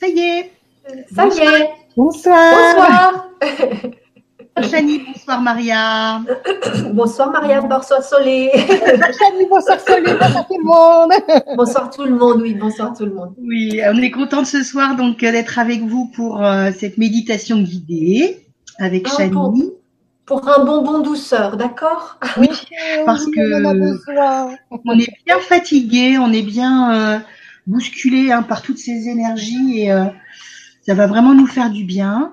Ça y est. Ça y est. Bonsoir. Bonsoir. Chani, bonsoir Maria. bonsoir Maria, bonsoir Solé. Chani, bonsoir Solé, bonsoir tout le monde. bonsoir tout le monde, oui, bonsoir tout le monde. Oui, on est content ce soir donc d'être avec vous pour euh, cette méditation guidée avec Ah, Chani. pour, pour un bonbon douceur, d'accord? Oui, parce que on est bien fatigué, on est bien euh, bousculé hein, par toutes ces énergies et euh, ça va vraiment nous faire du bien.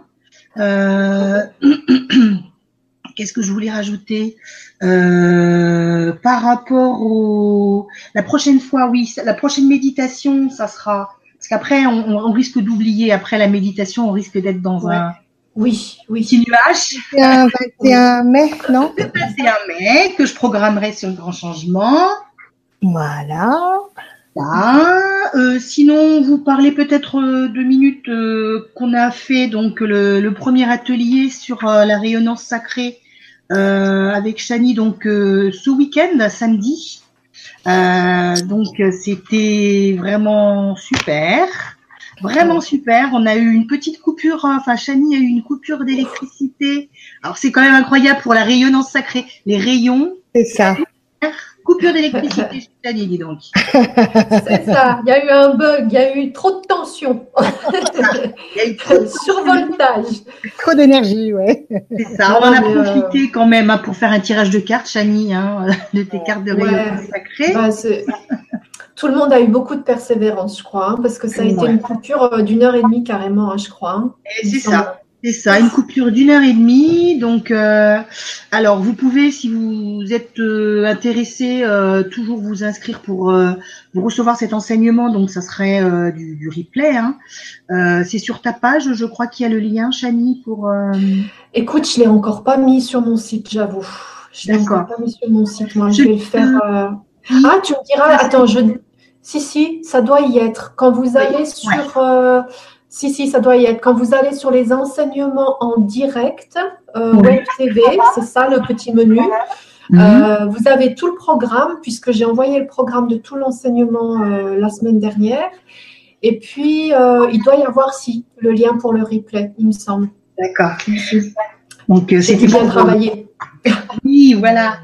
Euh, Qu'est-ce que je voulais rajouter? Euh, par rapport au la prochaine fois, oui, la prochaine méditation, ça sera parce qu'après on, on risque d'oublier après la méditation, on risque d'être dans Ouais. un Oui, oui. petit nuage. C'est un 21 mai, non? C'est un mai que je programmerai sur le grand changement. Voilà. Euh, sinon, vous parlez peut-être euh, deux minutes euh, qu'on a fait donc le, premier atelier sur la rayonnance sacrée avec Chani donc ce week-end, samedi. Donc c'était vraiment super, vraiment super. On a eu une petite coupure, enfin Chani a eu une coupure d'électricité. Alors c'est quand même incroyable pour la rayonnance sacrée, les rayons. C'est ça. Coupure d'électricité chez Chani, dis donc. C'est ça. Il y a eu un bug, il y a eu trop de tension, Il y a eu trop de survoltage. Trop d'énergie, ouais. C'est ça, on en a euh, profité quand même hein, pour faire un tirage de cartes, Chani, hein, de tes cartes de Ouais. rayon sacré. Bah, tout le monde a eu beaucoup de persévérance, je crois, hein, parce que ça a été une coupure euh, d'une heure et demie carrément, hein, je crois. hein. Et c'est ça, c'est ça, une coupure d'une heure et demie. Donc, euh, alors vous pouvez, si vous êtes euh, intéressé, euh, toujours vous inscrire pour euh, recevoir cet enseignement. Donc, ça serait euh, du, du replay. Hein. Euh, c'est sur ta page, je crois qu'il y a le lien, Chani, pour. euh, Écoute, je l'ai encore pas mis sur mon site, j'avoue. Je l'ai encore pas mis sur mon site. Moi, je Je vais le faire. euh, Ah, tu me diras. Attends, je. Si, si, ça doit y être. Quand vous allez sur. euh, Si, si, ça doit y être. Quand vous allez sur les enseignements en direct, euh, Oui. Web TV, c'est ça le petit menu. Mhm. Euh, vous avez tout le programme, puisque j'ai envoyé le programme de tout l'enseignement euh, la semaine dernière. Et puis, il doit y avoir, si, le lien pour le replay, il me semble. D'accord. Donc, C'était pour travaillé. Oui, voilà.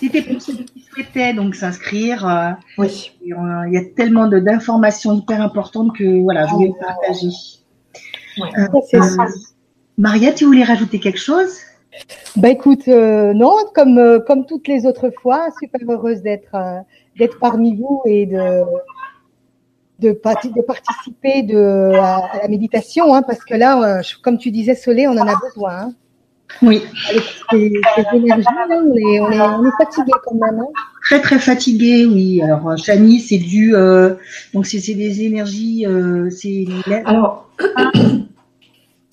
C'était pour ceux qui souhaitaient donc s'inscrire. euh, Oui. euh, Il y a tellement de- d'informations hyper importantes que voilà, je voulais le partager. Ouais. Euh, euh, ça. Maria, tu voulais rajouter quelque chose? Bah écoute, euh, non, comme euh, comme toutes les autres fois, super heureuse d'être euh, d'être parmi vous et de de, parti- de participer de, à, à la méditation, hein, parce que là, euh, je- comme tu disais, Solé, on en a besoin. Hein. Oui, Avec ces, ces énergies, là, on est, on est, on est fatigué quand même. Hein. très très fatiguée, oui. Alors, euh, Chani, c'est dû, euh, donc c'est c'est des énergies, euh, c'est Alors,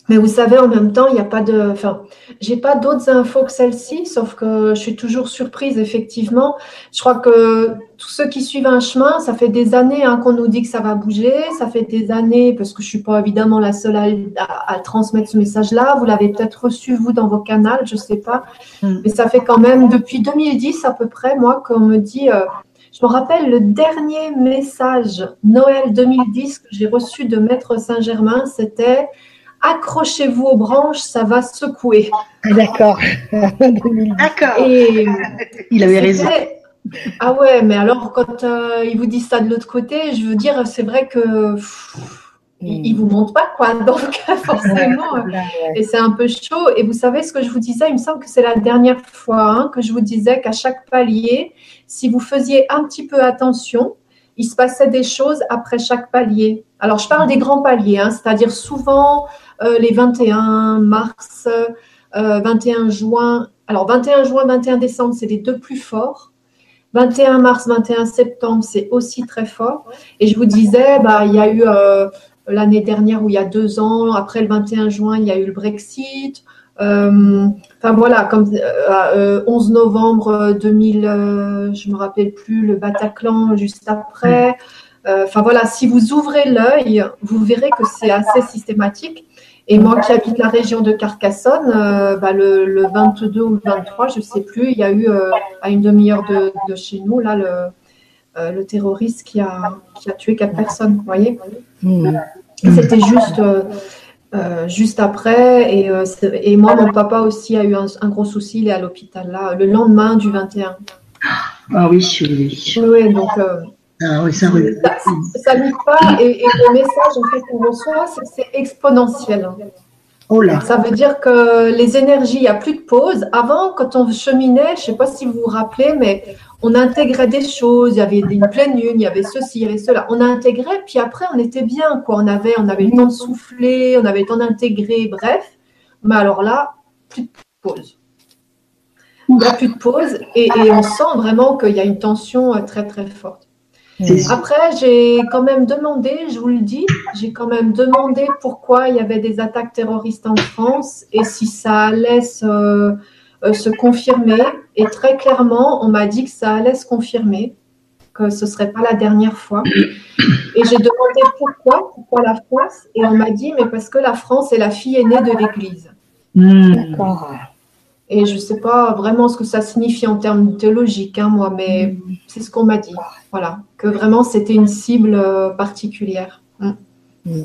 mais vous savez, en même temps, il n'y a pas de. Enfin, j'ai pas d'autres infos que celle-ci, sauf que je suis toujours surprise, effectivement. Je crois que tous ceux qui suivent un chemin, ça fait des années hein, qu'on nous dit que ça va bouger. Ça fait des années, parce que je suis pas évidemment la seule à, à- à transmettre ce message-là. Vous l'avez peut-être reçu, vous, dans vos canaux, je sais pas. Mm. Mais ça fait quand même depuis 2010 à peu près, moi, qu'on me dit. euh, je me rappelle le dernier message Noël 2010 que j'ai reçu de Maître Saint-Germain, c'était accrochez-vous aux branches, ça va secouer. Ah, D'accord. 2010. D'accord. Et Il avait raison. Ah ouais, mais alors quand euh, il vous dit ça de l'autre côté, je veux dire, c'est vrai que pff, il, il vous montre pas quoi, donc forcément. euh. Et c'est un peu chaud. Et vous savez ce que je vous disais, il me semble que c'est la dernière fois hein, que je vous disais qu'à chaque palier, si vous faisiez un petit peu attention, il se passait des choses après chaque palier. Alors je parle des grands paliers, hein, c'est-à-dire souvent euh, les 21 mars, euh, 21 juin. Alors 21 juin, 21 décembre, c'est les deux plus forts. 21 mars, 21 septembre, c'est aussi très fort. Et je vous disais, bah, il y a eu euh, l'année dernière ou il y a deux ans, après le 21 juin, il y a eu le Brexit. Euh, enfin voilà, comme euh, euh, 11 novembre 2000, euh, je me rappelle plus, le Bataclan juste après. Euh, Enfin voilà, si vous ouvrez l'œil, vous verrez que c'est assez systématique. Et moi qui habite la région de Carcassonne, euh, bah, le, le 22 ou le 23, je sais plus, il y a eu euh, à une demi-heure de, de chez nous là le, euh, le terroriste qui a, qui a tué quatre personnes, vous voyez Hmm. C'était juste, euh, juste après. Et, et, moi, mon papa aussi a eu un, gros souci. Il est à l'hôpital là, le lendemain du 21. Ah oui, oui. Oui, donc. Ah oui, ça, ça, ça pas. Et, et, le message en fait qu'on reçoit, c'est exponentiel. Oh Ça veut dire que les énergies, il n'y a plus de pause. Avant, quand on cheminait, je ne sais pas si vous vous rappelez, mais on intégrait des choses. Il y avait une pleine lune, il y avait ceci, il y avait cela. On a intégré, puis après, on était bien. Quoi. On, avait, on avait le temps de souffler, on avait le temps d'intégrer, bref. Mais alors là, plus de pause. Il n'y a plus de pause et, et on sent vraiment qu'il y a une tension euh, très, très forte. Après, j'ai quand même demandé, je vous le dis, j'ai quand même demandé pourquoi il y avait des attaques terroristes en France et si ça allait se, euh, se confirmer. Et très clairement, on m'a dit que ça allait se confirmer, que ce ne serait pas la dernière fois. Et j'ai demandé pourquoi, pourquoi la France, et on m'a dit, mais parce que la France est la fille aînée de l'Église. Hmm. D'accord. Et je ne sais pas vraiment ce que ça signifie en termes théologiques, hein, moi, mais c'est ce qu'on m'a dit. Voilà, que vraiment c'était une cible euh, particulière. Mm. Mm.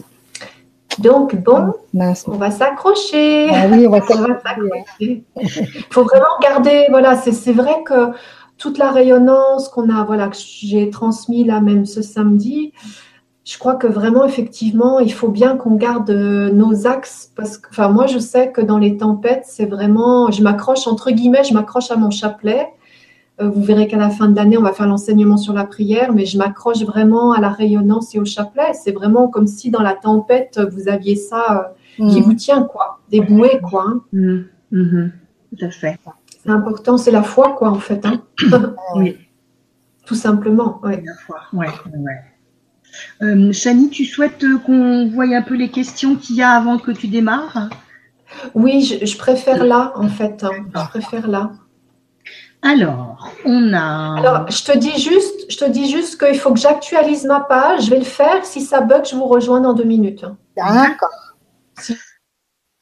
Donc, bon, on va s'accrocher. Ah oui, on va s'accrocher. Il faut vraiment garder, voilà, c'est vrai que toute la rayonnance qu'on a, voilà, que j'ai transmis là même ce samedi, je crois que vraiment, effectivement, il faut bien qu'on garde euh, nos axes parce que, enfin, moi, je sais que dans les tempêtes, c'est vraiment, je m'accroche, entre guillemets, je m'accroche à mon chapelet. Euh, vous verrez qu'à la fin de l'année, on va faire l'enseignement sur la prière, mais je m'accroche vraiment à la rayonnance et au chapelet. C'est vraiment comme si dans la tempête, vous aviez ça euh, qui mmh. vous tient, quoi, des bouées, quoi. Hein. Mmh. Mmh. Tout à fait. C'est important, c'est la foi, quoi, en fait. Hein. oui. Tout simplement. Ouais. La foi, ouais, ouais. Euh, Chani, tu souhaites qu'on voie un peu les questions qu'il y a avant que tu démarres? Oui, je, préfère là, en fait. Hein. Je préfère là. Alors, on a. Alors, je te dis juste, je te dis juste qu'il faut que j'actualise ma page. Je vais le faire. Si ça bug, je vous rejoins dans deux minutes. D'accord.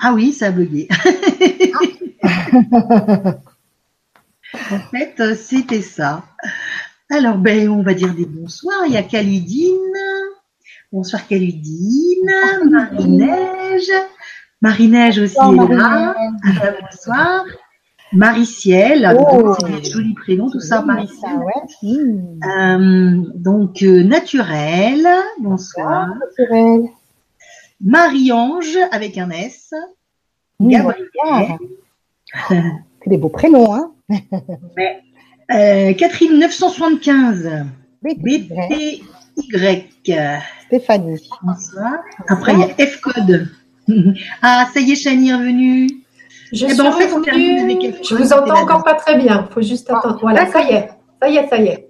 Ah oui, ça a bugué. en fait, c'était ça. Alors, ben, on va dire des bonsoirs. Il y a Caludine. Bonsoir Caludine. Marie-Neige. Marie-Neige aussi est là. bonsoir. Marie-Ciel. Oh. C'est des jolis prénoms, tout ça, Marie-Ciel. Euh, donc, euh, Naturel. Bonsoir. Naturel. Marie-Ange avec un S. Gabriel. C'est des beaux prénoms, hein Mais euh, Catherine 975. BTY. Stéphanie. Bonsoir. Après, il y a F-code. ah, ça y est, Chani est revenue. Je eh ben, en fait, on Je vous entends encore pas très bien. Il faut juste attendre. Ah, voilà, ça y est. Ça y est, ça y est.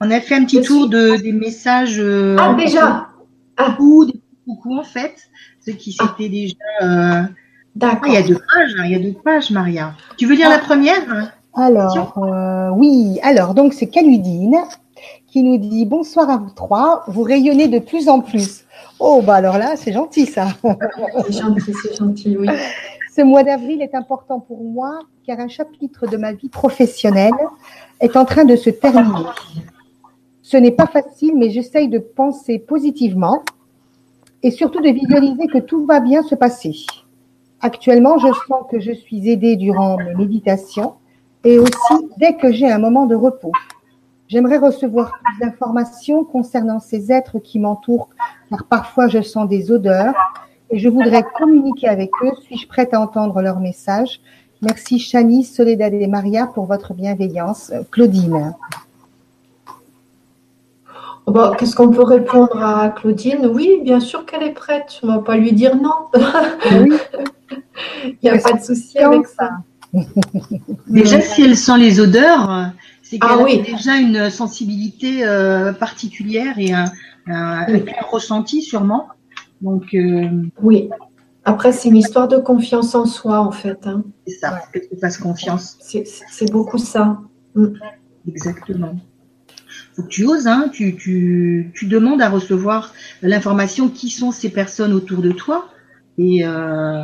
On a fait un petit tour de, des messages. Euh, ah, déjà ah. Coucou, des coucou, en fait. Ceux qui ah. s'étaient déjà. Euh... D'accord. Ah, il y a deux pages, hein, il y a deux pages, Maria. Tu veux lire la première? Alors, euh, oui, alors, donc c'est Caludine qui nous dit bonsoir à vous trois, vous rayonnez de plus en plus. Oh, bah alors là, c'est gentil ça. C'est gentil, c'est gentil, oui. Ce mois d'avril est important pour moi car un chapitre de ma vie professionnelle est en train de se terminer. Ce n'est pas facile, mais j'essaye de penser positivement et surtout de visualiser que tout va bien se passer. Actuellement, je sens que je suis aidée durant mes méditations et aussi dès que j'ai un moment de repos. J'aimerais recevoir plus d'informations concernant ces êtres qui m'entourent, car parfois je sens des odeurs et je voudrais communiquer avec eux. Suis-je prête à entendre leurs messages? Merci Chani, Soledad et Maria pour votre bienveillance. Claudine. Oh bah, qu'est-ce qu'on peut répondre à Claudine? Oui, bien sûr qu'elle est prête. On ne va pas lui dire non. Oui. Il n'y a pas de souci avec ça. Déjà, si elle sent les odeurs, c'est qu'elle ah a déjà une sensibilité euh, particulière et un, ressenti sûrement. Donc, euh, oui. Après, c'est une histoire de confiance en soi, en fait. Hein. C'est ça, que tu fasses confiance. C'est beaucoup ça. Mm. Exactement. Faut tu oses, hein, tu, tu, tu, demandes à recevoir l'information qui sont ces personnes autour de toi. Et, euh,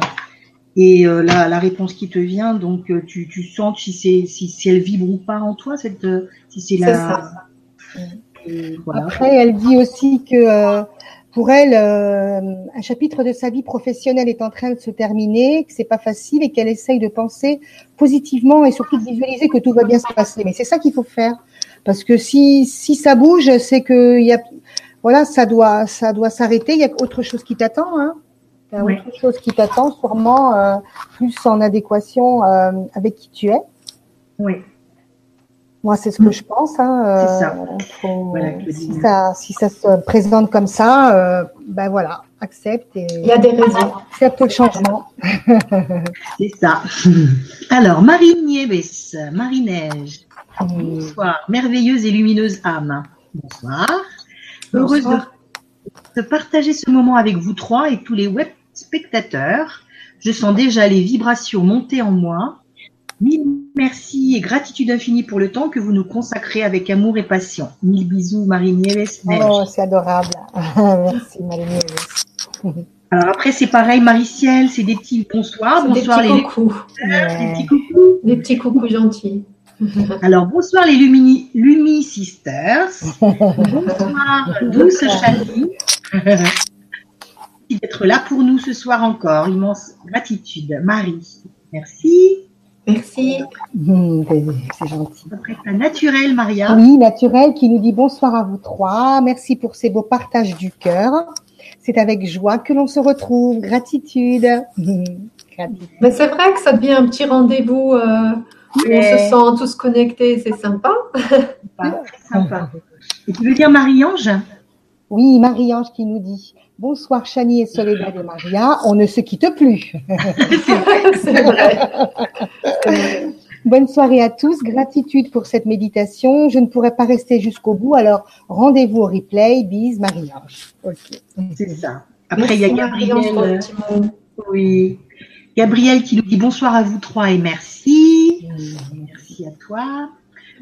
et euh, la, la, réponse qui te vient, donc euh, tu, tu sens si c'est si, si elle vibre ou pas en toi, cette si c'est la. Après, elle dit aussi que pour elle, euh, un chapitre de sa vie professionnelle est en train de se terminer, que c'est pas facile et qu'elle essaye de penser positivement et surtout de visualiser que tout va bien se passer. Mais c'est ça qu'il faut faire, parce que si si ça bouge, c'est que il y a voilà, ça doit ça doit s'arrêter. Il y a autre chose qui t'attend, hein. Il y a autre chose qui t'attend, sûrement euh, plus en adéquation euh, avec qui tu es. Oui. Moi, c'est ce que je pense. Hein, C'est ça. faut- Voilà, si, ça, si ça se présente comme ça, euh, ben voilà, accepte et Il y a des raisons. accepte le changement. C'est ça. Alors, Marie Nieves, Marie-Neige, bonsoir. Merveilleuse et lumineuse âme. Bonsoir. Heureuse Bonsoir. de, de partager ce moment avec vous trois et tous les web spectateurs. Je sens déjà les vibrations monter en moi. Mille merci et gratitude infinie pour le temps que vous nous consacrez avec amour et passion. Mille bisous, Marie Nieves. Neige. Oh, c'est adorable. Merci, Marie. Alors après, c'est pareil, Marie-Ciel, c'est des petits bonsoirs. C'est des Bonsoir petits les, des petits coucous. Des petits coucous gentils. Alors, bonsoir les Lumi, Lumi Sisters. bonsoir, douce Chali. Merci d'être là pour nous ce soir encore. Immense gratitude. Marie, merci. Merci. Hum, c'est gentil. Après, ta naturelle, Maria. Oui, Naturel qui nous dit bonsoir à vous trois. Merci pour ces beaux partages du cœur. C'est avec joie que l'on se retrouve. Gratitude. Gratitude. Mais c'est vrai que ça devient un petit rendez-vous euh, où on se sent tous connectés, c'est sympa. Sympa, très sympa. Et tu veux dire Marie-Ange? Oui, Marie-Ange qui nous dit bonsoir Chani et Soledad et Maria. On ne se quitte plus. c'est vrai. Bonne soirée à tous. Gratitude pour cette méditation. Je ne pourrai pas rester jusqu'au bout. Alors, rendez-vous au replay. Bise, Marie-Ange. Ok. C'est ça. Après, il y a Gabriel. mot. Oui. Gabriel qui nous dit bonsoir à vous trois et merci. Merci à toi.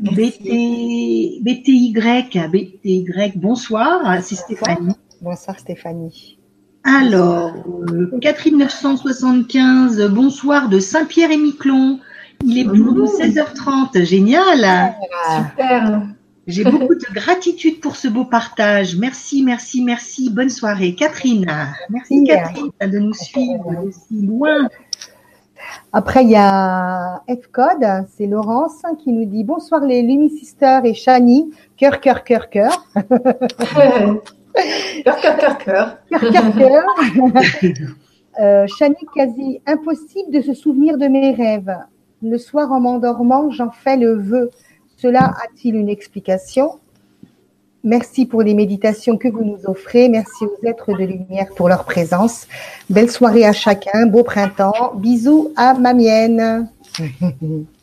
Merci. BT, BTY, BTY, bonsoir, c'est Stéphanie. Bonsoir Stéphanie. Alors, euh, Catherine 975, bonsoir de Saint-Pierre et Miquelon. Il est pour nous 16h30, génial. Super. J'ai beaucoup de gratitude pour ce beau partage. Merci, merci, merci. Bonne soirée. Catherine, merci Merci. Catherine de nous suivre aussi loin. Après, il y a F-Code, c'est Laurence qui nous dit bonsoir les Lumi Sisters et Chani. Cœur, cœur, cœur, cœur. Cœur, cœur, cœur, cœur. Cœur, cœur, cœur. Euh, Chani, quasi impossible de se souvenir de mes rêves. Le soir, en m'endormant, j'en fais le vœu. Cela a-t-il une explication? Merci pour les méditations que vous nous offrez. Merci aux êtres de lumière pour leur présence. Belle soirée à chacun. Beau printemps. Bisous à ma mienne.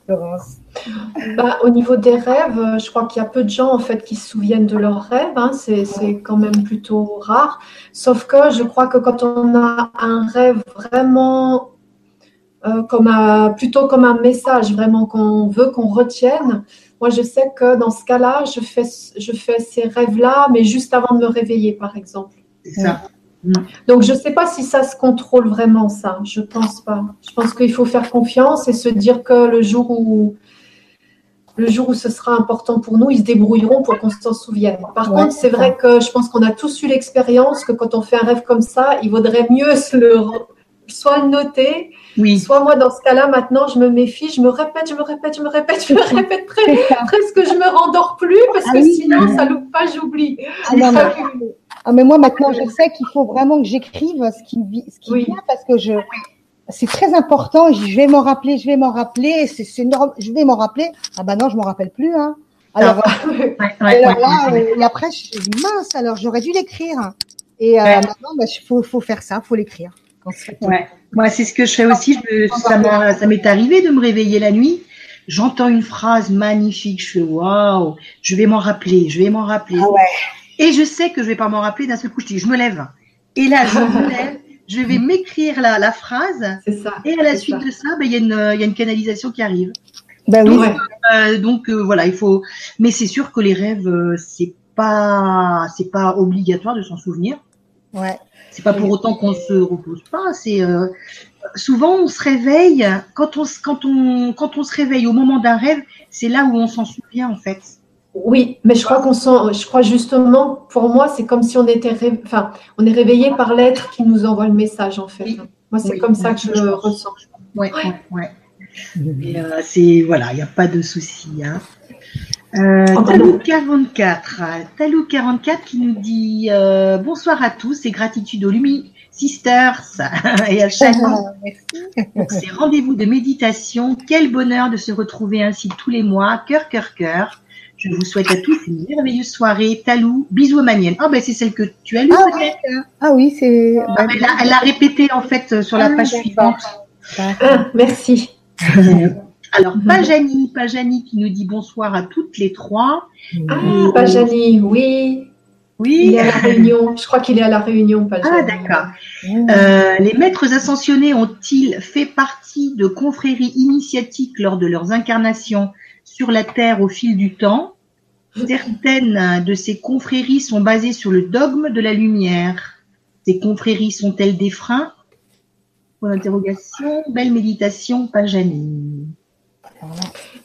Laurence. Bah, au niveau des rêves, euh, je crois qu'il y a peu de gens en fait qui se souviennent de leurs rêves. hein. C'est, quand même plutôt rare. Sauf que je crois que quand on a un rêve vraiment euh, comme un, plutôt comme un message vraiment qu'on veut qu'on retienne, moi je sais que dans ce cas-là, je fais, je fais ces rêves-là, mais juste avant de me réveiller, par exemple. C'est ça. Donc je ne sais pas si ça se contrôle vraiment ça. Je pense pas. Je pense qu'il faut faire confiance et se dire que le jour où le jour où ce sera important pour nous, ils se débrouilleront pour qu'on s'en souvienne. Par Ouais, contre, c'est vrai que je pense qu'on a tous eu l'expérience que quand on fait un rêve comme ça, il vaudrait mieux se le soit le noter, Oui, soit moi dans ce cas-là maintenant je me méfie, je me répète, je me répète, je me répète, je me répète presque je me rendors plus parce Ah que oui. sinon ça loupe pas, j'oublie. Ah non, ah, mais moi, maintenant, je sais qu'il faut vraiment que j'écrive ce qui, vi- ce qui Oui. vient parce que je, c'est très important. Je vais m'en rappeler, je vais m'en rappeler. C'est, c'est norm- je vais m'en rappeler. Ah bah non, je m'en rappelle plus. Hein. Alors, ouais, ouais, alors ouais, là, ouais. euh, et après, je dis mince. Alors, j'aurais dû l'écrire. Et euh, maintenant, bah, il faut, faut faire ça, faut l'écrire. Moi, c'est ce que je fais aussi. Je- ça m'est arrivé de me réveiller la nuit. J'entends une phrase magnifique. Je fais waouh, je vais m'en rappeler, je vais m'en rappeler. Ah. Et je sais que je vais pas m'en rappeler d'un seul coup. Je dis, je me lève. Et là, je me lève, je vais m'écrire la, la phrase. C'est ça. Et à la suite ça. de ça, ben, il y, a une- il y a une canalisation qui arrive. Oui. Ouais. Euh, donc euh, voilà, il faut. Mais c'est sûr que les rêves, euh, c'est pas, c'est pas obligatoire de s'en souvenir. Ouais. C'est pas pour autant qu'on se repose pas. C'est euh, souvent on se réveille quand on s- quand on quand on se réveille au moment d'un rêve, c'est là où on s'en souvient en fait. Oui, mais je crois qu'on sent, je crois justement, pour moi, c'est comme si on était, enfin, on est réveillé par l'être qui nous envoie le message, en fait. Moi, c'est comme ça que je le ressens. Oui, oui, oui. c'est, voilà, il n'y a pas de souci. Hein. Euh, Talou 44, Talou 44 qui nous dit euh, bonsoir à tous et gratitude aux Lumi Sisters et à chaque pour ces rendez-vous de méditation. Quel bonheur de se retrouver ainsi tous les mois, cœur, cœur, cœur. Je vous souhaite à tous une merveilleuse soirée. Talou, bisous manienne. Ah ben c'est celle que tu as lue ah, peut-être. Ah oui, c'est. Ah, elle, a, répété en fait sur la ah, page suivante. Ah, merci. Alors, Pajani, Pajani qui nous dit bonsoir à toutes les trois. Ah, Pajani, oui. Oui. Il est à la Réunion. Je crois qu'il est à la Réunion, Pajani. Ah, d'accord. Euh, les maîtres ascensionnés ont-ils fait partie de confréries initiatiques lors de leurs incarnations? Sur la Terre au fil du temps Certaines de ces confréries sont basées sur le dogme de la lumière. Ces confréries sont-elles des freins? Pour l'interrogation, belle méditation, Pajani.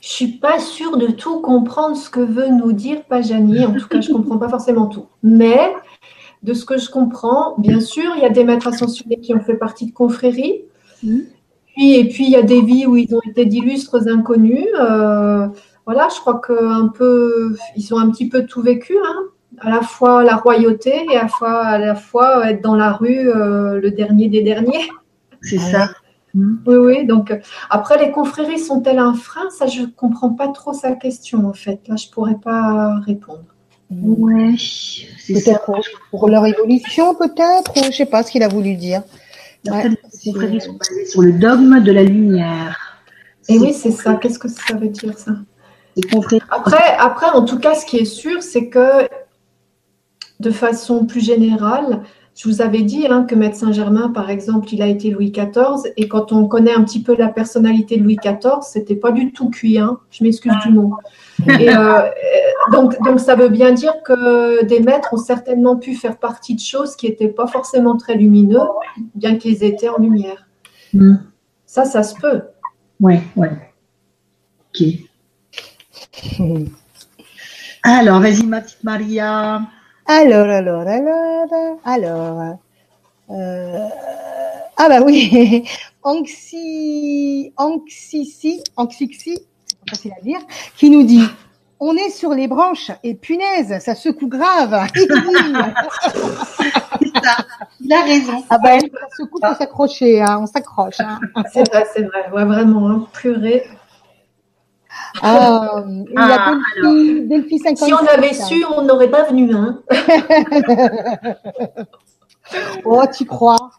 Je suis pas sûre de tout comprendre ce que veut nous dire Pajani. En tout cas, je comprends pas forcément tout. Mais de ce que je comprends, bien sûr, il y a des maîtres ascensionnés qui ont fait partie de confréries. Mm. Puis, et puis, il y a des vies où ils ont été d'illustres inconnus. Euh, voilà, je crois qu'un peu, ils ont un petit peu tout vécu. Hein. À la fois la royauté et à la fois, à la fois être dans la rue, euh, le dernier des derniers. C'est ça. Oui, oui. Donc, après, les confréries sont-elles un frein? Ça, je ne comprends pas trop sa question, en fait. Là, je ne pourrais pas répondre. Oui, peut-être pour, leur évolution, peut-être, ou je ne sais pas ce qu'il a voulu dire. Certaines confréries sont basées sur le dogme de la lumière. Et oui, c'est ça. Qu'est-ce que ça veut dire, ça? Après, après, en tout cas, ce qui est sûr, c'est que de façon plus générale, je vous avais dit hein, que Maître Saint-Germain, par exemple, il a été Louis XIV, et quand on connaît un petit peu la personnalité de Louis XIV, c'était pas du tout cuit. Hein, je m'excuse du mot. Et, euh, donc, donc, ça veut bien dire que des maîtres ont certainement pu faire partie de choses qui n'étaient pas forcément très lumineux, bien qu'ils étaient en lumière. Hmm. Ça, ça se peut. Ouais, ouais. Ok. Alors, vas-y, ma petite Maria. Alors, alors, alors, alors. Euh, ah bah oui, Anxi, Anxixi, Anxixi, c'est facile à dire, qui nous dit on est sur les branches et punaise, ça secoue grave. Il a raison. Ah bah, ça secoue, faut s'accrocher, hein, on s'accroche. Hein. C'est vrai, c'est vrai. Ouais, vraiment, hein, purée. Ah, il y a ah, Delphi, 56. Si on avait su, on n'aurait pas venu. Hein. oh, tu crois?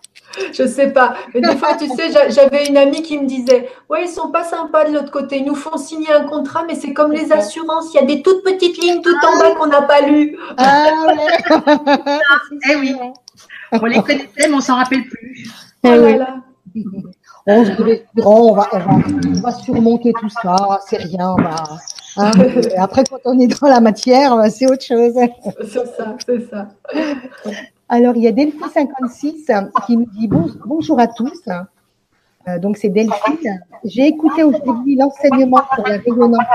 Je sais pas. Mais des fois, tu sais, j'avais une amie qui me disait Ouais, ils sont pas sympas de l'autre côté. Ils nous font signer un contrat, mais c'est comme les assurances. Il y a des toutes petites lignes tout en bas qu'on n'a pas lues. Ah ouais. eh oui. On les connaissait, mais on s'en rappelle plus. Oh là on on va, on va, surmonter tout ça, c'est rien. Hein. après, quand on est dans la matière, c'est autre chose. C'est ça, c'est ça. Alors, il y a Delphi56 qui nous dit bonjour à tous. Euh, donc, c'est Delphine. J'ai écouté aujourd'hui l'enseignement sur la rayonnance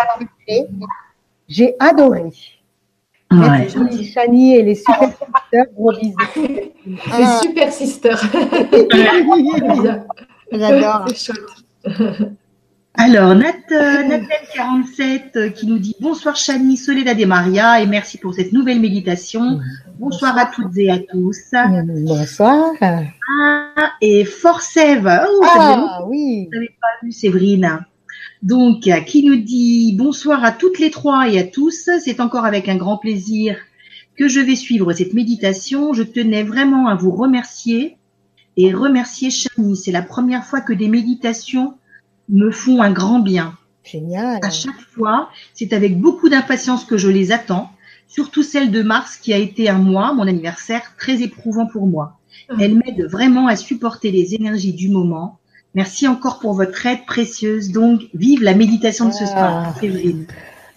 J'ai adoré. Merci Chani et les super sisters, gros bisous. Les ah. super sisters. J'adore. Alors, Nat, euh, 47 euh, qui nous dit bonsoir Chani, Soledad et Maria et merci pour cette nouvelle méditation. Bonsoir, à toutes et à tous. Bonsoir. Ah, et Forcev. Oh, ah, oui. Vous n'avez pas vu Séverine. Donc, euh, qui nous dit bonsoir à toutes les trois et à tous. C'est encore avec un grand plaisir que je vais suivre cette méditation. Je tenais vraiment à vous remercier et remercier Chani. C'est la première fois que des méditations me font un grand bien. Génial. À chaque fois, c'est avec beaucoup d'impatience que je les attends, surtout celle de mars qui a été un mois, mon anniversaire, très éprouvant pour moi. Ah. Elle m'aide vraiment à supporter les énergies du moment. Merci encore pour votre aide précieuse. Donc, vive la méditation de ce soir, ah. Séverine.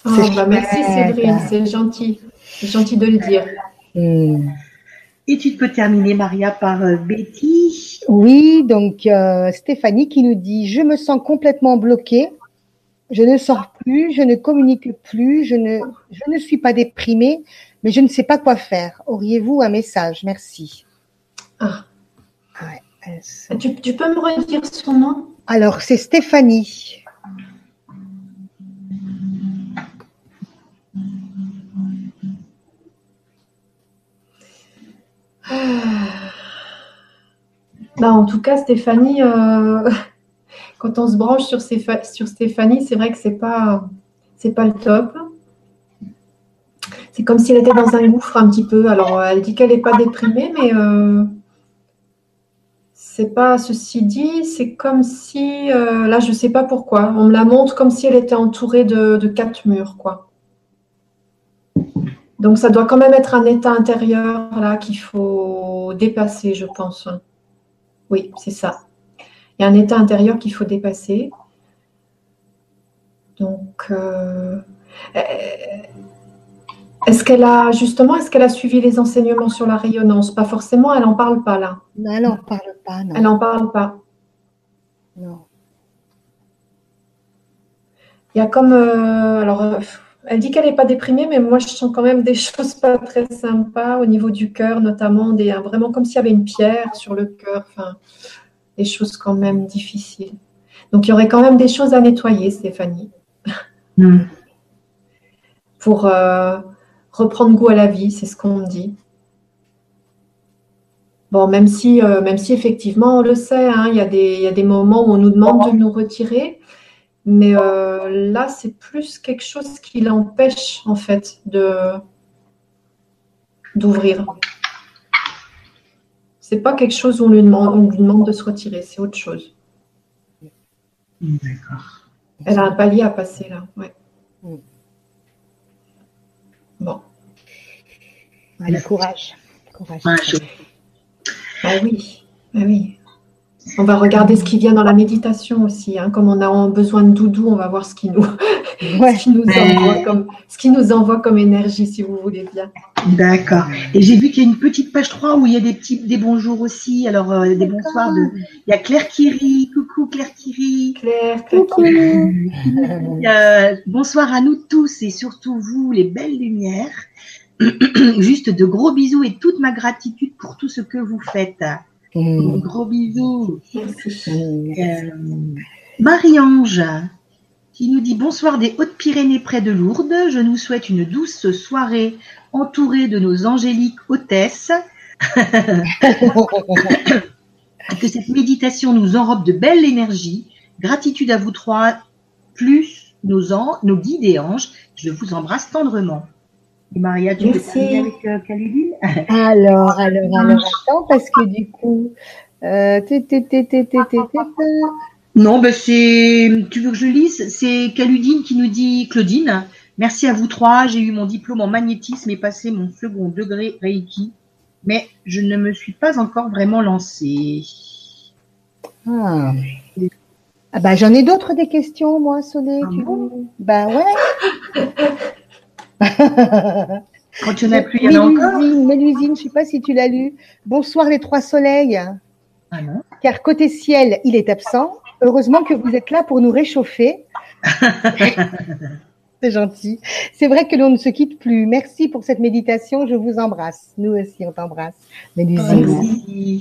Oh, bah, merci Séverine, c'est gentil. C'est gentil de le dire. Hmm. Et tu peux terminer, Maria, par euh, Betty. Oui, donc euh, Stéphanie qui nous dit Je me sens complètement bloquée. Je ne sors plus, je ne communique plus, je ne, je ne suis pas déprimée, mais je ne sais pas quoi faire. Auriez-vous un message? Merci. Ah. tu, tu, peux me redire son nom? Alors, c'est Stéphanie. Bah, en tout cas, Stéphanie, euh, quand on se branche sur, Stéphanie, c'est vrai que c'est pas, pas le top. C'est comme si elle était dans un gouffre un petit peu. Alors, elle dit qu'elle n'est pas déprimée, mais euh, c'est pas ceci dit. C'est comme si, euh, là, je sais pas pourquoi. On me la montre comme si elle était entourée de, de quatre murs, quoi. Donc, ça doit quand même être un état intérieur là qu'il faut dépasser, je pense. Oui, c'est ça. Il y a un état intérieur qu'il faut dépasser. Donc, euh, est-ce qu'elle a justement, est-ce qu'elle a suivi les enseignements sur la rayonnance? Pas forcément, elle n'en parle pas là. Non, elle n'en parle pas. Elle n'en parle pas. Non. Il y a comme, euh, alors, euh, elle dit qu'elle n'est pas déprimée, mais moi je sens quand même des choses pas très sympas au niveau du cœur, notamment des, vraiment comme s'il y avait une pierre sur le cœur, enfin, des choses quand même difficiles. Donc il y aurait quand même des choses à nettoyer, Stéphanie, hmm. pour euh, reprendre goût à la vie, c'est ce qu'on me dit. Bon, même si, euh, même si effectivement on le sait, hein, il, y y a des moments où on nous demande de nous retirer. Mais euh, là, c'est plus quelque chose qui l'empêche, en fait, de d'ouvrir. C'est pas quelque chose où on lui demande, demande de se retirer, c'est autre chose. D'accord. Elle a un palier à passer là, ouais. Bon. Allez, courage. courage. Ah oui, ah oui. On va regarder ce qui vient dans la méditation aussi. Hein. Comme on a besoin de doudou, on va voir ce qui nous, nous, envoie, comme, ce qui nous envoie comme énergie, si vous voulez bien. D'accord. Et j'ai vu qu'il y a une petite page 3 où il y a des petits des bonjours aussi. Alors, euh, des bonsoirs. De... Il y a Claire Kiri. Coucou Claire Kiri. Claire, Claire bonsoir à nous tous et surtout vous, les belles lumières. Juste de gros bisous et toute ma gratitude pour tout ce que vous faites. Mmh. Gros bisous. Euh, Marie-Ange qui nous dit bonsoir des Hautes-Pyrénées près de Lourdes. Je nous souhaite une douce soirée entourée de nos angéliques hôtesses. que cette méditation nous enrobe de belle énergie. Gratitude à vous trois, plus nos, nos guides et anges. Je vous embrasse tendrement. Et Maria, tu Merci. veux avec euh, Alors, alors, alors, attends, parce que du coup, euh, non, ben c'est, tu veux que je lise? C'est Caludine qui nous dit, Claudine, merci à vous trois, j'ai eu mon diplôme en magnétisme et passé mon second degré Reiki, mais je ne me suis pas encore vraiment lancée. Ah. ah bah, j'en ai d'autres des questions, moi, Soleil. Ah bah ouais. Quand tu n'as plus, il y en a encore. Mélusine, je ne sais pas si tu l'as lu. Bonsoir les trois soleils. Ah Car côté ciel, il est absent. Heureusement que vous êtes là pour nous réchauffer. C'est gentil. C'est vrai que l'on ne se quitte plus. Merci pour cette méditation. Je vous embrasse. Nous aussi, on t'embrasse. Mélusine.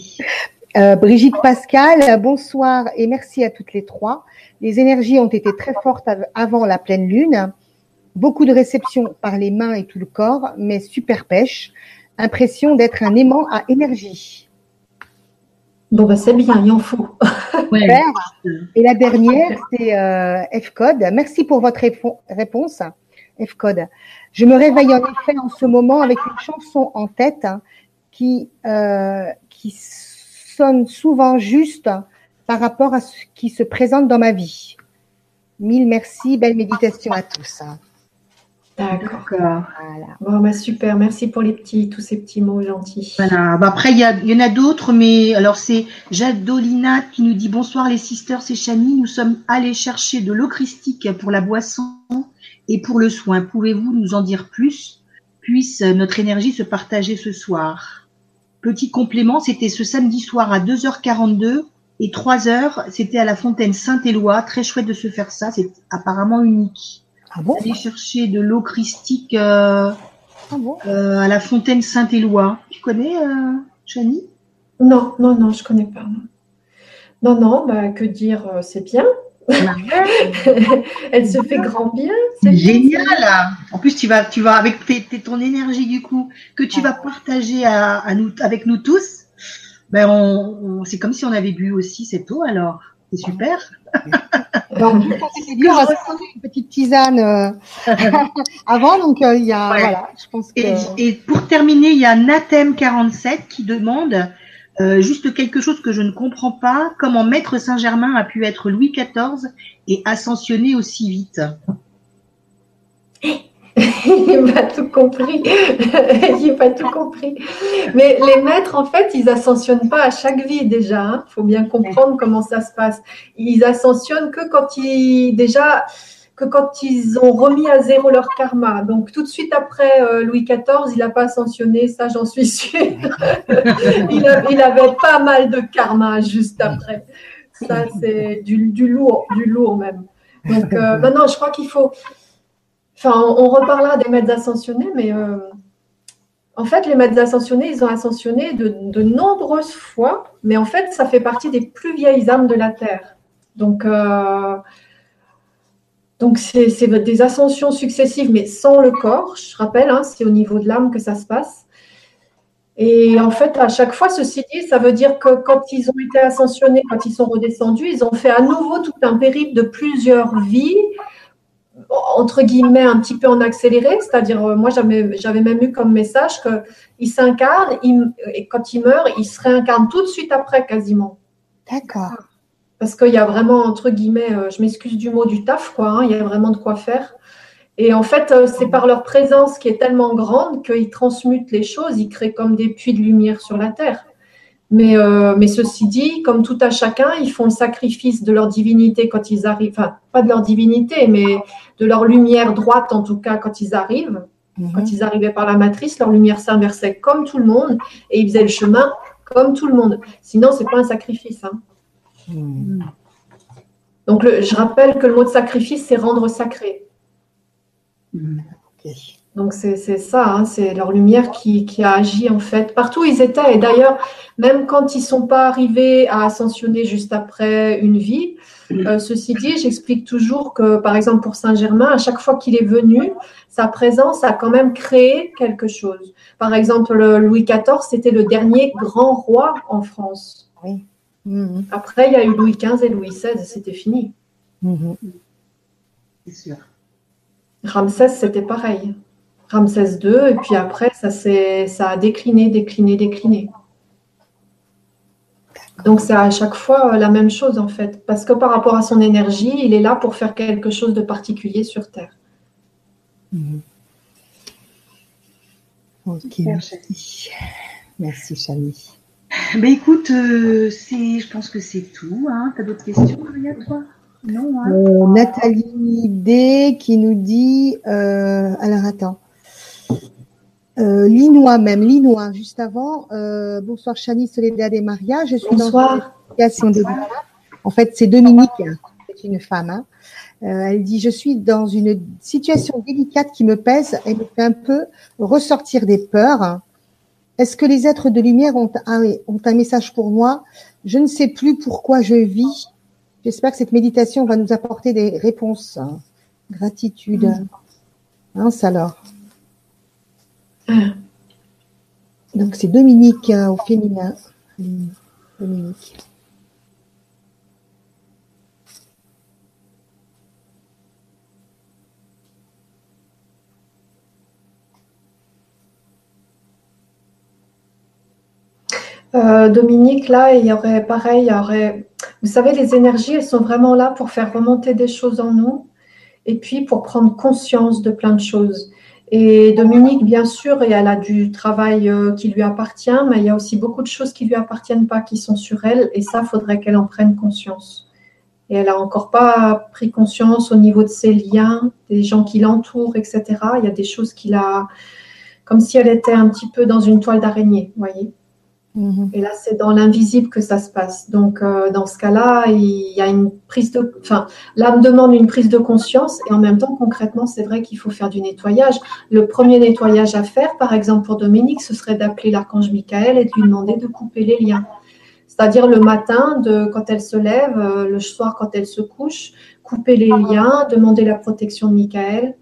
Euh, Brigitte Pascal, bonsoir et merci à toutes les trois. Les énergies ont été très fortes avant la pleine lune. Beaucoup de réception par les mains et tout le corps, mais super pêche. Impression d'être un aimant à énergie. Bon, bah, c'est bien, il en faut. Et la dernière, c'est euh, F-Code. Merci pour votre réponse, F-Code. Je me réveille en effet en ce moment avec une chanson en tête hein, qui, euh, qui sonne souvent juste par rapport à ce qui se présente dans ma vie. Mille merci, belle méditation à tous. D'accord. Bon, bah, super. Merci pour les petits, tous ces petits mots gentils. Voilà. Bah, après, il y, en a d'autres, mais alors c'est Jadolina qui nous dit bonsoir les sisters, c'est Chani. Nous sommes allés chercher de l'eau christique pour la boisson et pour le soin. Pouvez-vous nous en dire plus? Puisse notre énergie se partager ce soir. Petit complément, c'était ce samedi soir à 2h42 et 3h, c'était à la fontaine Saint-Éloi. Très chouette de se faire ça. C'est apparemment unique. Ah aller chercher de l'eau christique ah à la fontaine Saint-Éloi. Tu connais, Chani? Non, non, non, je connais pas. Non, non, bah, que dire, c'est bien. Elle se fait grand bien. C'est génial. En plus, tu vas, tu vas avec ton énergie du coup que tu vas partager à, nous, avec nous tous. Ben, on, c'est comme si on avait bu aussi cette eau. Alors, c'est super. Donc, c'est dur à une petite tisane euh, avant, donc euh, il y a, voilà, je pense que... et, et, pour terminer, il y a Nathem 47 qui demande euh, juste quelque chose que je ne comprends pas, comment Maître Saint-Germain a pu être Louis XIV et ascensionner aussi vite? il pas tout compris. il pas tout compris. Mais les maîtres, en fait, ils ascensionnent pas à chaque vie déjà. Il hein. faut bien comprendre comment ça se passe. Ils ascensionnent que quand ils déjà que quand ils ont remis à zéro leur karma. Donc tout de suite après euh, Louis XIV, il n'a pas ascensionné, ça j'en suis sûre. il, avait pas mal de karma juste après. Ça c'est du, lourd, du lourd même. Donc euh, non, je crois qu'il faut. On, reparlera des maîtres ascensionnés, mais euh, en fait, les maîtres ascensionnés, ils ont ascensionné de, nombreuses fois, mais en fait, ça fait partie des plus vieilles âmes de la Terre. Donc, donc, c'est des ascensions successives, mais sans le corps. Je rappelle, hein, c'est au niveau de l'âme que ça se passe. Et en fait, à chaque fois, ceci dit, ça veut dire que quand ils ont été ascensionnés, quand ils sont redescendus, ils ont fait à nouveau tout un périple de plusieurs vies, entre guillemets, un petit peu en accéléré. C'est-à-dire, euh, moi, j'avais même eu comme message qu'ils s'incarnent, et quand ils meurent, ils se réincarnent tout de suite après, quasiment. D'accord parce qu'il y a vraiment, entre guillemets, euh, je m'excuse du mot, du taf, quoi. Hein, il y a vraiment de quoi faire. Et en fait, euh, c'est par leur présence qui est tellement grande qu'ils transmutent les choses, ils créent comme des puits de lumière sur la Terre. Mais, euh, mais ceci dit, comme tout à chacun, ils font le sacrifice de leur divinité quand ils arrivent, enfin, pas de leur divinité, mais de leur lumière droite, en tout cas, quand ils arrivent. Mhm. Quand ils arrivaient par la matrice, leur lumière s'inversait comme tout le monde et ils faisaient le chemin comme tout le monde. Sinon, c'est pas un sacrifice. Hein. Hmm. Donc, je rappelle que le mot de sacrifice, c'est rendre sacré. Hmm. Donc, c'est ça, hein, c'est leur lumière qui, a agi en fait. Partout où ils étaient, et d'ailleurs, même quand ils ne sont pas arrivés à ascensionner juste après une vie, euh, ceci dit, j'explique toujours que, par exemple, pour Saint-Germain, à chaque fois qu'il est venu, sa présence a quand même créé quelque chose. Par exemple, Louis XIV, c'était le dernier grand roi en France. Oui. Mhm. Après, il y a eu Louis XV et Louis XVI, c'était fini. Mhm. C'est sûr. Ramsès, c'était pareil. Ramsès II, et puis après, ça, ça a décliné, décliné, décliné. Donc c'est à chaque fois la même chose en fait, parce que par rapport à son énergie, il est là pour faire quelque chose de particulier sur Terre. Mhm. Ok, merci. Merci, Chani. Ben écoute, euh, c'est, je pense que c'est tout. Hein. Tu as d'autres questions, Maria, toi? Non. Hein? Euh, Nathalie D qui nous dit, euh, alors attends, euh, Linois même, Linois, juste avant. Euh, bonsoir Chani, Soledad et Maria. Je suis bonsoir. dans une situation délicate. En fait, c'est Dominique, hein. c'est une femme. Hein. elle dit, je suis dans une situation délicate qui me pèse et me fait un peu ressortir des peurs. Est-ce que les êtres de lumière ont un, ont un message pour moi? Je ne sais plus pourquoi je vis. J'espère que cette méditation va nous apporter des réponses. Gratitude. Mm. Hein, alors. Donc c'est Dominique hein, au féminin. Dominique. Euh, Dominique, là, il y aurait pareil, il y aurait. Vous savez, les énergies, elles sont vraiment là pour faire remonter des choses en nous et puis pour prendre conscience de plein de choses. Et Dominique, bien sûr, elle a du travail euh, qui lui appartient, mais il y a aussi beaucoup de choses qui lui appartiennent pas, qui sont sur elle, et ça, faudrait qu'elle en prenne conscience. Et elle a encore pas pris conscience au niveau de ses liens, des gens qui l'entourent, etc. Il y a des choses qu'il a, comme si elle était un petit peu dans une toile d'araignée, voyez. Mhm. Et là, c'est dans l'invisible que ça se passe. Donc, euh, dans ce cas-là, il y a une prise de, enfin, l'âme demande une prise de conscience et en même temps, concrètement, c'est vrai qu'il faut faire du nettoyage. Le premier nettoyage à faire, par exemple pour Dominique, ce serait d'appeler l'archange Michael et de lui demander de couper les liens. C'est-à-dire le matin, de, quand elle se lève, euh, le soir quand elle se couche, couper les liens, demander la protection de Michael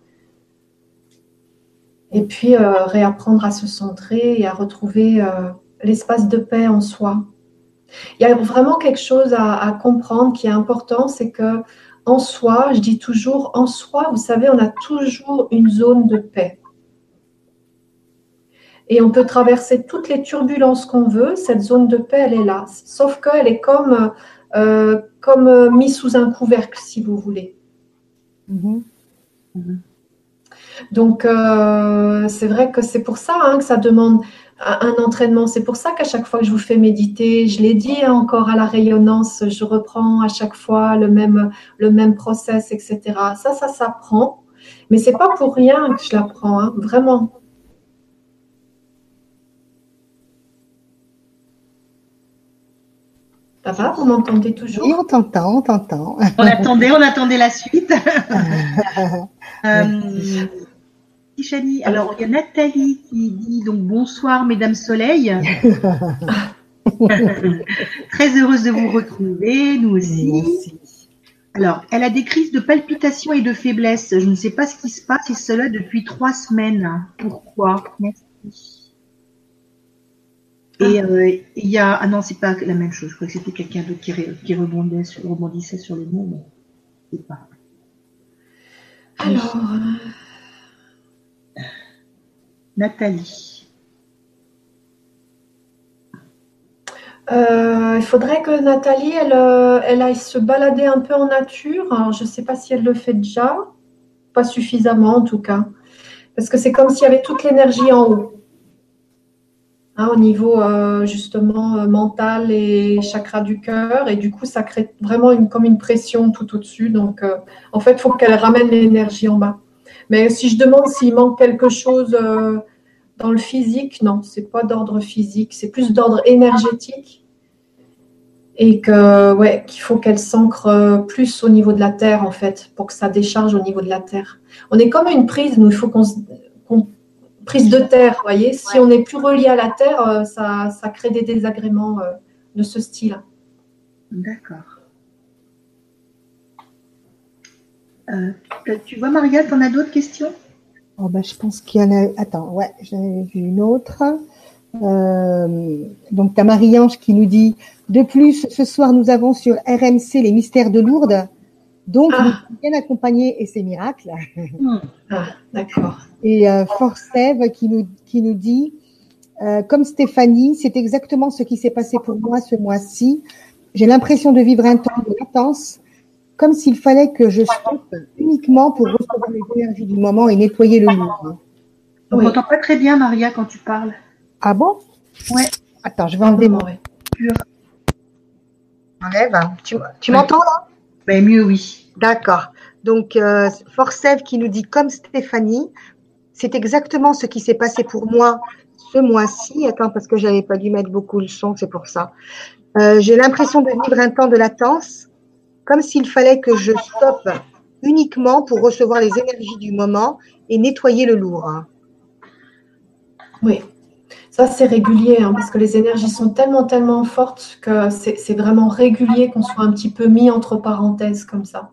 et puis euh, réapprendre à se centrer et à retrouver l'espace de paix en soi. Il y a vraiment quelque chose à, comprendre qui est important, c'est que en soi, je dis toujours, en soi, vous savez, on a toujours une zone de paix. Et on peut traverser toutes les turbulences qu'on veut, cette zone de paix, elle est là. Sauf qu'elle est comme, euh, comme mise sous un couvercle, si vous voulez. Mm-hmm. Mm-hmm. Donc, euh, c'est vrai que c'est pour ça hein, que ça demande un entraînement. C'est pour ça qu'à chaque fois que je vous fais méditer, je l'ai dit encore à la rayonnance, je reprends à chaque fois le même, le même process, etc. Ça, ça s'apprend. Mais c'est pas pour rien que je l'apprends, hein, vraiment. Ça va? Vous m'entendez toujours? Oui, on t'entend, on t'entend. On attendait, on attendait la suite. euh, alors, il y a Nathalie qui dit donc bonsoir, Mesdames Soleil. Très heureuse de vous retrouver, nous aussi. Alors, elle a des crises de palpitations et de faiblesse. Je ne sais pas ce qui se passe et cela depuis trois semaines. Pourquoi? Merci. Et euh, il y a ah non c'est pas la même chose. Je crois que c'était quelqu'un d'autre qui, qui rebondissait sur, rebondissait sur les mots, mais c'est pas. Alors. Nathalie. Euh, il faudrait que Nathalie, elle, euh, elle aille se balader un peu en nature. je ne sais pas si elle le fait déjà, pas suffisamment en tout cas, parce que c'est comme s'il y avait toute l'énergie en haut, hein, au niveau euh, justement mental et chakra du cœur, et du coup ça crée vraiment une, comme une pression tout au-dessus. Donc en fait, il faut qu'elle ramène l'énergie en bas. Mais si je demande s'il manque quelque chose euh, dans le physique, non, c'est pas d'ordre physique, c'est plus d'ordre énergétique. Et que, ouais, qu'il faut qu'elle s'ancre euh, plus au niveau de la terre, en fait, pour que ça décharge au niveau de la terre. On est comme une prise, nous, il faut qu'on. prise de terre, vous voyez. Si on n'est plus relié à la terre, euh, ça, ça crée des désagréments de ce style. D'accord. Euh, tu vois, Maria, tu en as d'autres questions? Oh, bah, Je pense qu'il y en a. Attends, ouais, j'en ai vu une autre. Euh, donc, tu as Marie-Ange qui nous dit De plus, ce soir, nous avons sur RMC les mystères de Lourdes. Donc, ah. nous sommes bien accompagnés et c'est miracle. Hmm. Ah, d'accord. Et euh, Forcev qui nous, qui nous dit euh, Comme Stéphanie, c'est exactement ce qui s'est passé pour moi ce mois-ci. J'ai l'impression de vivre un temps de latence comme s'il fallait que je stoppe uniquement pour recevoir les énergies du moment et nettoyer le lourd. On ne m'entend pas très bien, Maria, quand tu parles. Ah bon? Ouais. Attends, je vais enlever mon Enlève. Tu, tu m'entends là? Ben, Mieux, oui. D'accord. Donc, euh, Forcev qui nous dit comme Stéphanie, c'est exactement ce qui s'est passé pour moi ce mois-ci. Attends, parce que j'avais pas dû mettre beaucoup le son, c'est pour ça. Euh, j'ai l'impression de vivre un temps de latence comme s'il fallait que je stoppe uniquement pour recevoir les énergies du moment et nettoyer le lourd. Oui, ça c'est régulier hein, parce que les énergies sont tellement, tellement fortes que c'est vraiment régulier qu'on soit un petit peu mis entre parenthèses comme ça.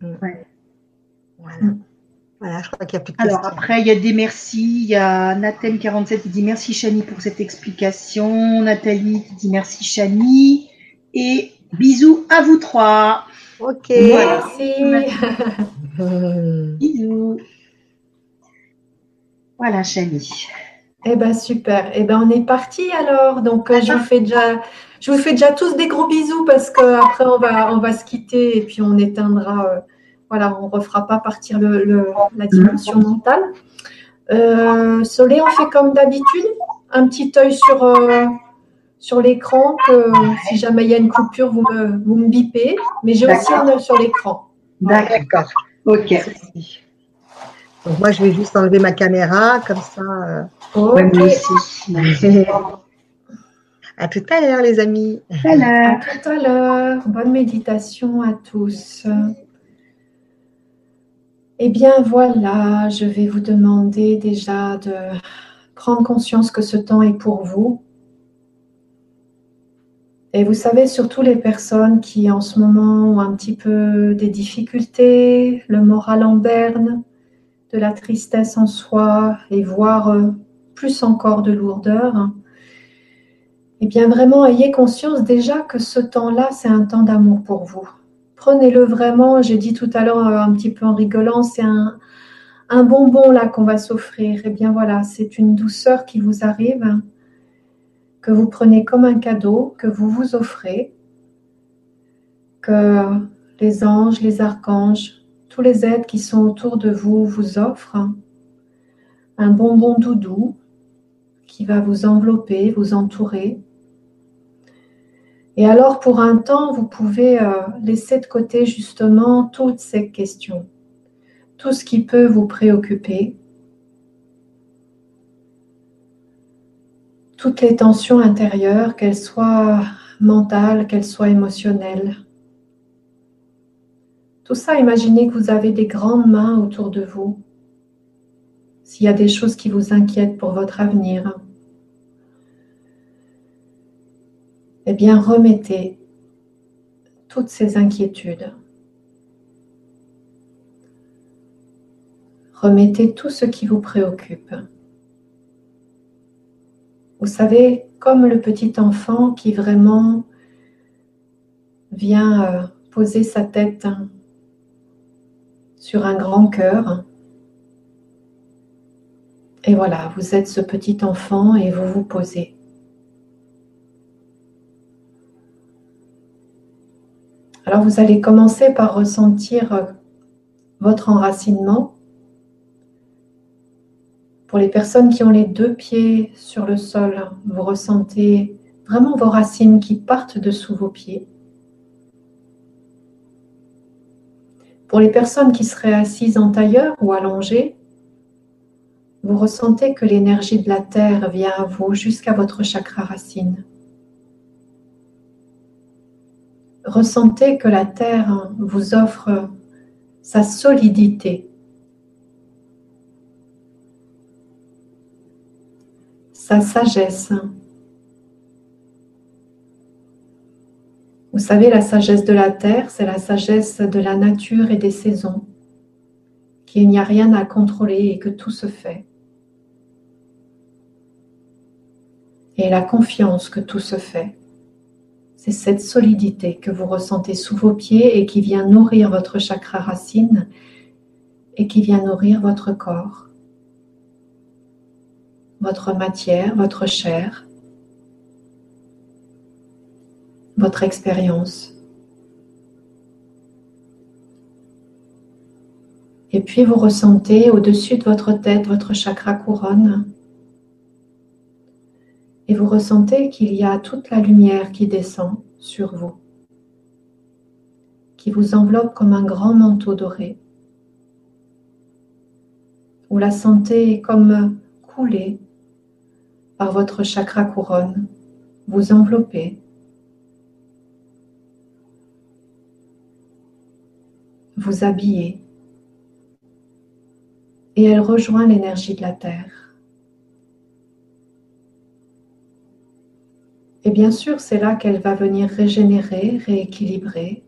Mm. Voilà. je crois qu'il y a plus de Alors après, il y a des merci. Il y a Nathan47 qui dit merci Chani pour cette explication. Nathalie qui dit merci Chani. Et Bisous à vous trois. Ok. Merci. Bisous. Voilà, Chani. Eh ben super. Eh ben on est parti alors. Donc euh, je vous fais déjà, je vous fais déjà tous des gros bisous parce qu'après on va, on va se quitter et puis on éteindra. Euh, voilà, on refera pas partir le, la dimension mentale. Euh, Soleil, on fait comme d'habitude, un petit œil sur euh, sur l'écran que si jamais il y a une coupure, vous me, vous me bipez. Mais j'ai aussi un œil sur l'écran. D'accord. Ok. Donc moi, je vais juste enlever ma caméra, comme ça. Euh... aussi. À tout à l'heure, les amis. À tout à l'heure. Bonne méditation à tous. Eh bien, voilà, je vais vous demander déjà de prendre conscience que ce temps est pour vous. Et vous savez, surtout les personnes qui en ce moment ont un petit peu des difficultés, le moral en berne, de la tristesse en soi et voire euh, plus encore de lourdeur, eh bien vraiment ayez conscience déjà que ce temps-là, c'est un temps d'amour pour vous. Prenez-le vraiment, j'ai dit tout à l'heure euh, un petit peu en rigolant, c'est un, un bonbon là qu'on va s'offrir. Eh bien voilà, c'est une douceur qui vous arrive que vous prenez comme un cadeau, que vous vous offrez, que les anges, les archanges, tous les êtres qui sont autour de vous vous offrent un bonbon doudou qui va vous envelopper, vous entourer. Et alors pour un temps, vous pouvez euh, laisser de côté justement toutes ces questions, tout ce qui peut vous préoccuper, toutes les tensions intérieures, qu'elles soient mentales, qu'elles soient émotionnelles. Tout ça, imaginez que vous avez des grandes mains autour de vous. S'il y a des choses qui vous inquiètent pour votre avenir, eh bien, remettez toutes ces inquiétudes. Remettez tout ce qui vous préoccupe. Vous savez, comme le petit enfant qui vraiment vient euh, poser sa tête sur un grand cœur. Et voilà, vous êtes ce petit enfant et vous vous posez. Alors vous allez commencer par ressentir euh, votre enracinement pour les personnes qui ont les deux pieds sur le sol, vous ressentez vraiment vos racines qui partent dessous vos pieds. Pour les personnes qui seraient assises en tailleur ou allongées, vous ressentez que l'énergie de la terre vient à vous jusqu'à votre chakra racine. Ressentez que la terre vous offre sa solidité, sa sagesse. Vous savez, la sagesse de la terre, c'est la sagesse de la nature et des saisons, qu'il n'y a rien à contrôler et que tout se fait. Et la confiance que tout se fait, c'est cette solidité que vous ressentez sous vos pieds et qui vient nourrir votre chakra racine et qui vient nourrir votre corps votre matière, votre chair, votre expérience. Et puis vous ressentez au-dessus de votre tête votre chakra couronne. Et vous ressentez qu'il y a toute la lumière qui descend sur vous, qui vous enveloppe comme un grand manteau doré. Vous la sentez comme couler par votre chakra couronne, vous enveloppez. Vous habillez et elle rejoint l'énergie de la Terre. Et bien sûr, c'est là qu'elle va venir régénérer, rééquilibrer.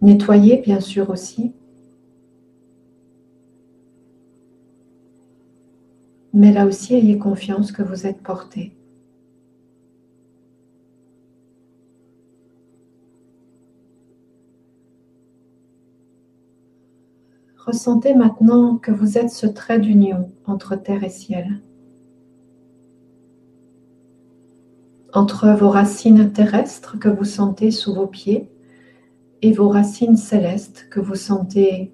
Nettoyer, bien sûr aussi. Mais là aussi, ayez confiance que vous êtes porté. Ressentez maintenant que vous êtes ce trait d'union entre terre et ciel. Entre vos racines terrestres que vous sentez sous vos pieds et vos racines célestes que vous sentez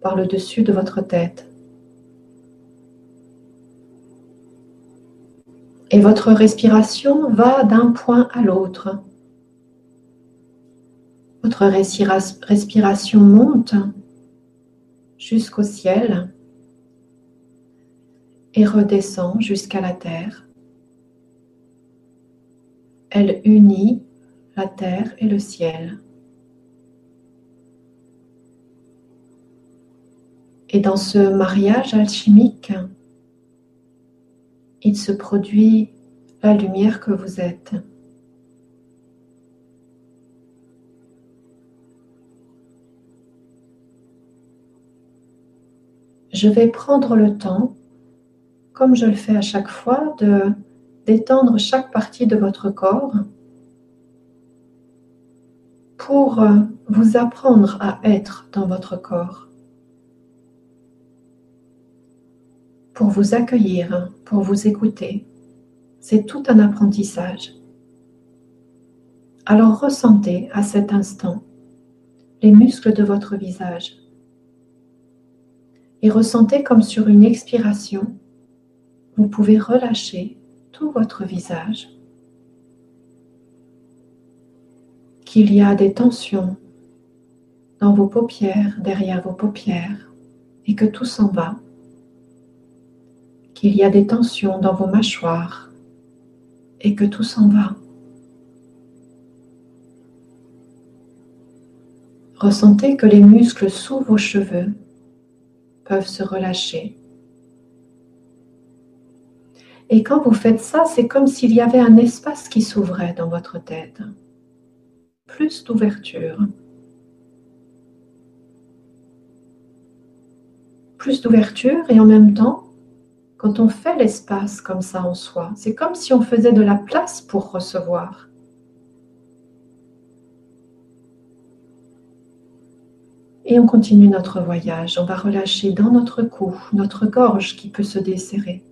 par le dessus de votre tête. Et votre respiration va d'un point à l'autre. Votre respiration monte jusqu'au ciel et redescend jusqu'à la terre. Elle unit la terre et le ciel. Et dans ce mariage alchimique, il se produit la lumière que vous êtes. Je vais prendre le temps, comme je le fais à chaque fois, de détendre chaque partie de votre corps pour vous apprendre à être dans votre corps. Pour vous accueillir, pour vous écouter. C'est tout un apprentissage. Alors ressentez à cet instant les muscles de votre visage et ressentez comme sur une expiration, vous pouvez relâcher tout votre visage, qu'il y a des tensions dans vos paupières, derrière vos paupières, et que tout s'en va qu'il y a des tensions dans vos mâchoires et que tout s'en va. Ressentez que les muscles sous vos cheveux peuvent se relâcher. Et quand vous faites ça, c'est comme s'il y avait un espace qui s'ouvrait dans votre tête. Plus d'ouverture. Plus d'ouverture et en même temps, quand on fait l'espace comme ça en soi, c'est comme si on faisait de la place pour recevoir. Et on continue notre voyage. On va relâcher dans notre cou, notre gorge qui peut se desserrer.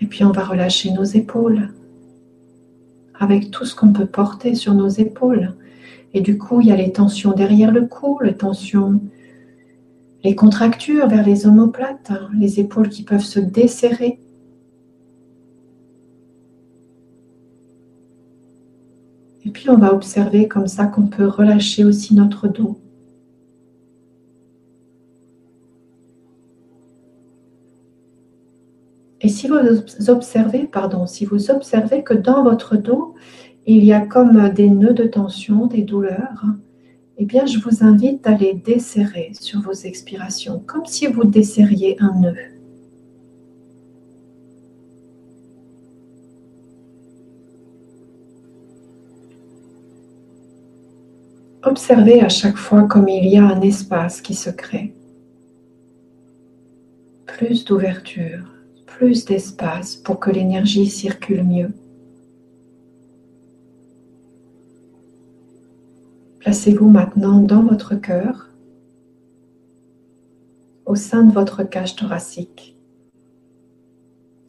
Et puis on va relâcher nos épaules avec tout ce qu'on peut porter sur nos épaules. Et du coup, il y a les tensions derrière le cou, les tensions les contractures vers les omoplates, hein, les épaules qui peuvent se desserrer. Et puis on va observer comme ça qu'on peut relâcher aussi notre dos. Et si vous observez, pardon, si vous observez que dans votre dos, il y a comme des nœuds de tension, des douleurs, eh bien, je vous invite à les desserrer sur vos expirations, comme si vous desserriez un nœud. Observez à chaque fois comme il y a un espace qui se crée. Plus d'ouverture, plus d'espace pour que l'énergie circule mieux. Placez-vous maintenant dans votre cœur, au sein de votre cage thoracique.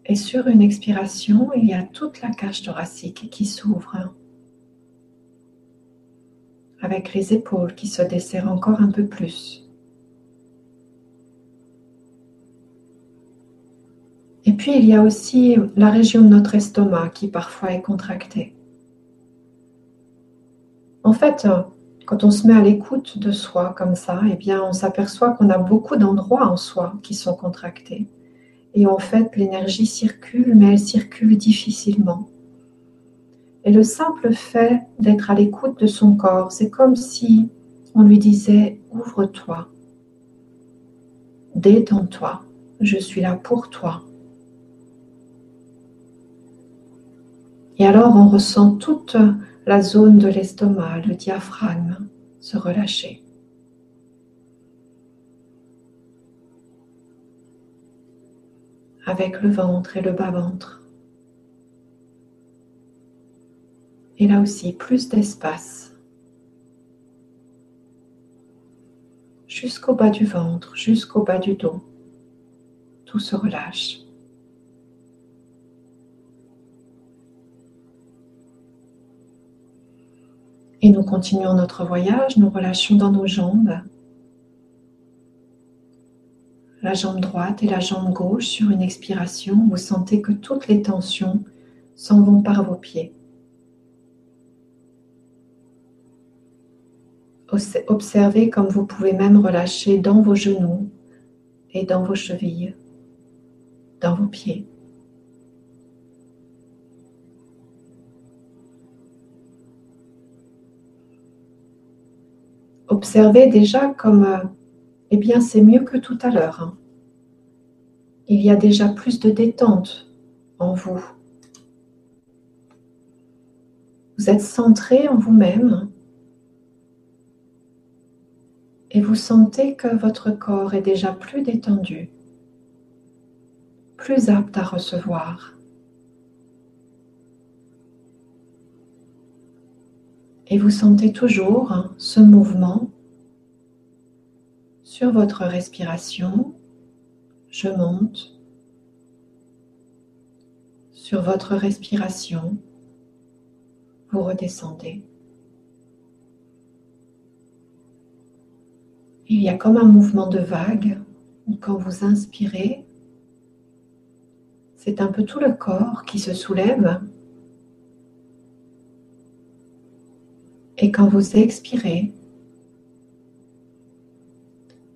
Et sur une expiration, il y a toute la cage thoracique qui s'ouvre, avec les épaules qui se desserrent encore un peu plus. Et puis il y a aussi la région de notre estomac qui parfois est contractée. En fait, quand on se met à l'écoute de soi comme ça, eh bien, on s'aperçoit qu'on a beaucoup d'endroits en soi qui sont contractés. Et en fait, l'énergie circule, mais elle circule difficilement. Et le simple fait d'être à l'écoute de son corps, c'est comme si on lui disait Ouvre-toi, détends-toi, je suis là pour toi. Et alors on ressent toute la zone de l'estomac, le diaphragme se relâcher. Avec le ventre et le bas-ventre. Et là aussi, plus d'espace. Jusqu'au bas du ventre, jusqu'au bas du dos. Tout se relâche. Et nous continuons notre voyage, nous relâchons dans nos jambes, la jambe droite et la jambe gauche sur une expiration. Vous sentez que toutes les tensions s'en vont par vos pieds. Observez comme vous pouvez même relâcher dans vos genoux et dans vos chevilles dans vos pieds. Observez déjà comme, euh, eh bien, c'est mieux que tout à l'heure. Hein. Il y a déjà plus de détente en vous. Vous êtes centré en vous-même et vous sentez que votre corps est déjà plus détendu, plus apte à recevoir. Et vous sentez toujours ce mouvement sur votre respiration. Je monte sur votre respiration. Vous redescendez. Il y a comme un mouvement de vague quand vous inspirez, c'est un peu tout le corps qui se soulève. Et quand vous expirez,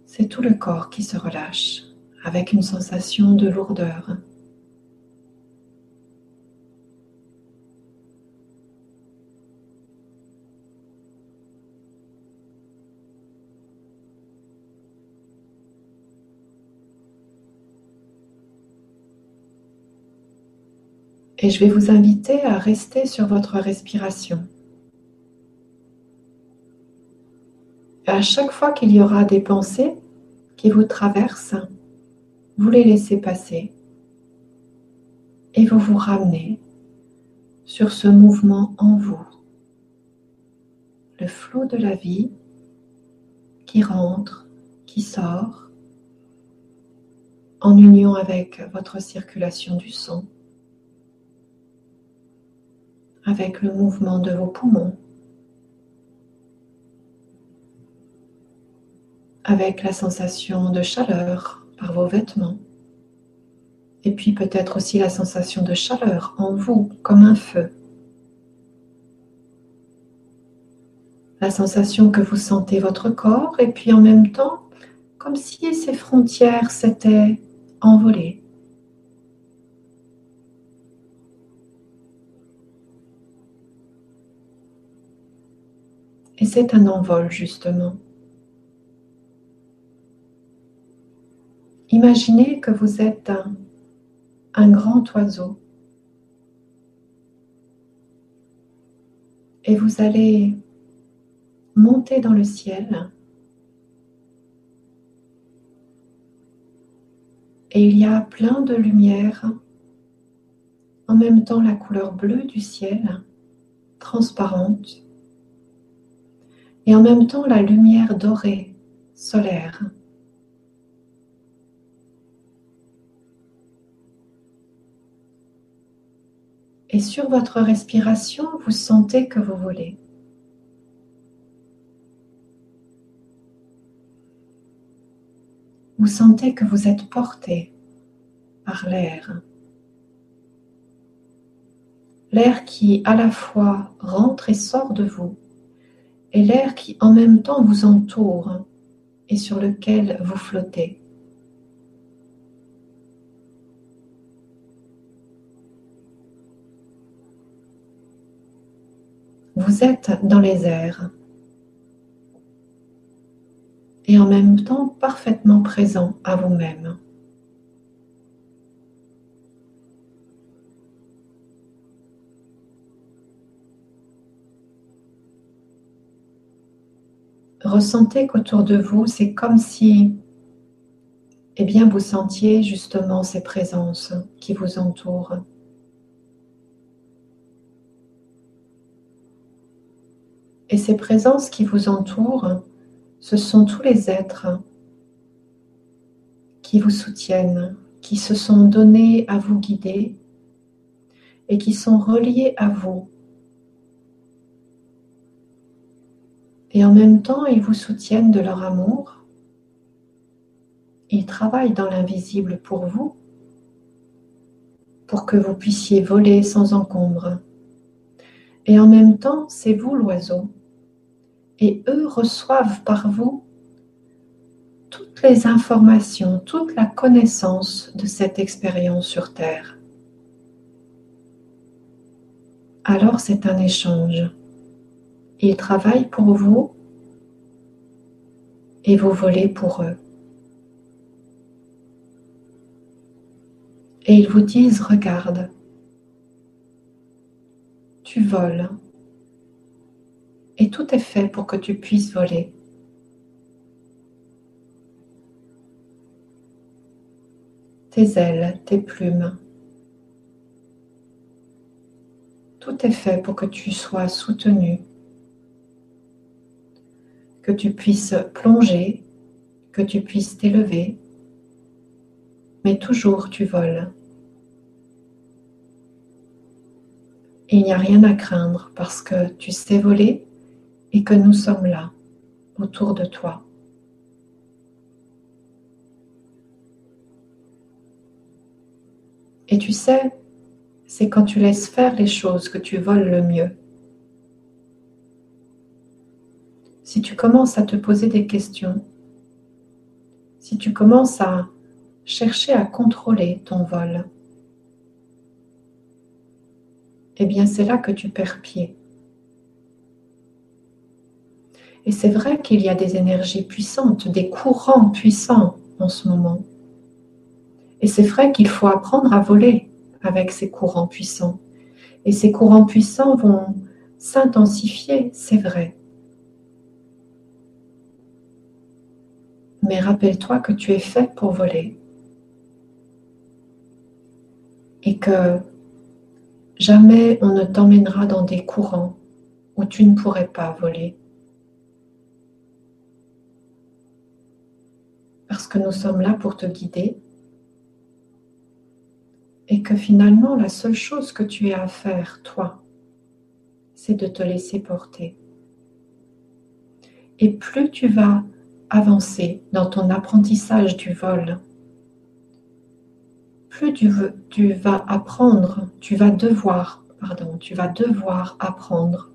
c'est tout le corps qui se relâche avec une sensation de lourdeur. Et je vais vous inviter à rester sur votre respiration. À chaque fois qu'il y aura des pensées qui vous traversent, vous les laissez passer et vous vous ramenez sur ce mouvement en vous, le flot de la vie qui rentre, qui sort, en union avec votre circulation du sang avec le mouvement de vos poumons, avec la sensation de chaleur par vos vêtements, et puis peut-être aussi la sensation de chaleur en vous comme un feu. La sensation que vous sentez votre corps et puis en même temps comme si ces frontières s'étaient envolées. Et c'est un envol justement. Imaginez que vous êtes un, grand oiseau. Et vous allez monter dans le ciel. Et il y a plein de lumière, en même temps la couleur bleue du ciel, transparente, et en même temps la lumière dorée, solaire. Et sur votre respiration, vous sentez que vous volez. Vous sentez que vous êtes porté par l'air. L'air qui à la fois rentre et sort de vous et l'air qui en même temps vous entoure et sur lequel vous flottez. Vous êtes dans les airs et en même temps parfaitement présent à vous-même. ressentez qu'autour de vous, c'est comme si eh bien, vous sentiez justement ces présences qui vous entourent. Et ces présences qui vous entourent, ce sont tous les êtres qui vous soutiennent, qui se sont donnés à vous guider et qui sont reliés à vous Et en même temps, ils vous soutiennent de leur amour. Ils travaillent dans l'invisible pour vous, pour que vous puissiez voler sans encombre. Et en même temps, c'est vous l'oiseau. Et eux reçoivent par vous toutes les informations, toute la connaissance de cette expérience sur Terre. Alors c'est un échange. Ils travaillent pour vous et vous volez pour eux. Et ils vous disent, regarde, tu voles. Et tout est fait pour que tu puisses voler. Tes ailes, tes plumes. Tout est fait pour que tu sois soutenu, que tu puisses plonger, que tu puisses t'élever, mais toujours tu voles. il n'y a rien à craindre parce que tu sais voler et que nous sommes là, autour de toi. Et tu sais, c'est quand tu laisses faire les choses que tu voles le mieux. Si tu commences à te poser des questions, si tu commences à chercher à contrôler ton vol, eh bien c'est là que tu perds pied. Et c'est vrai qu'il y a des énergies puissantes, des courants puissants en ce moment. Et c'est vrai qu'il faut apprendre à voler avec ces courants puissants. Et ces courants puissants vont s'intensifier, c'est vrai. Mais rappelle-toi que tu es fait pour voler. Et que Jamais on ne t'emmènera dans des courants où tu ne pourrais pas voler. Parce que nous sommes là pour te guider et que finalement la seule chose que tu as à faire, toi, c'est de te laisser porter. Et plus tu vas avancer dans ton apprentissage du vol, plus tu, tu vas apprendre, tu vas devoir, pardon, tu vas devoir apprendre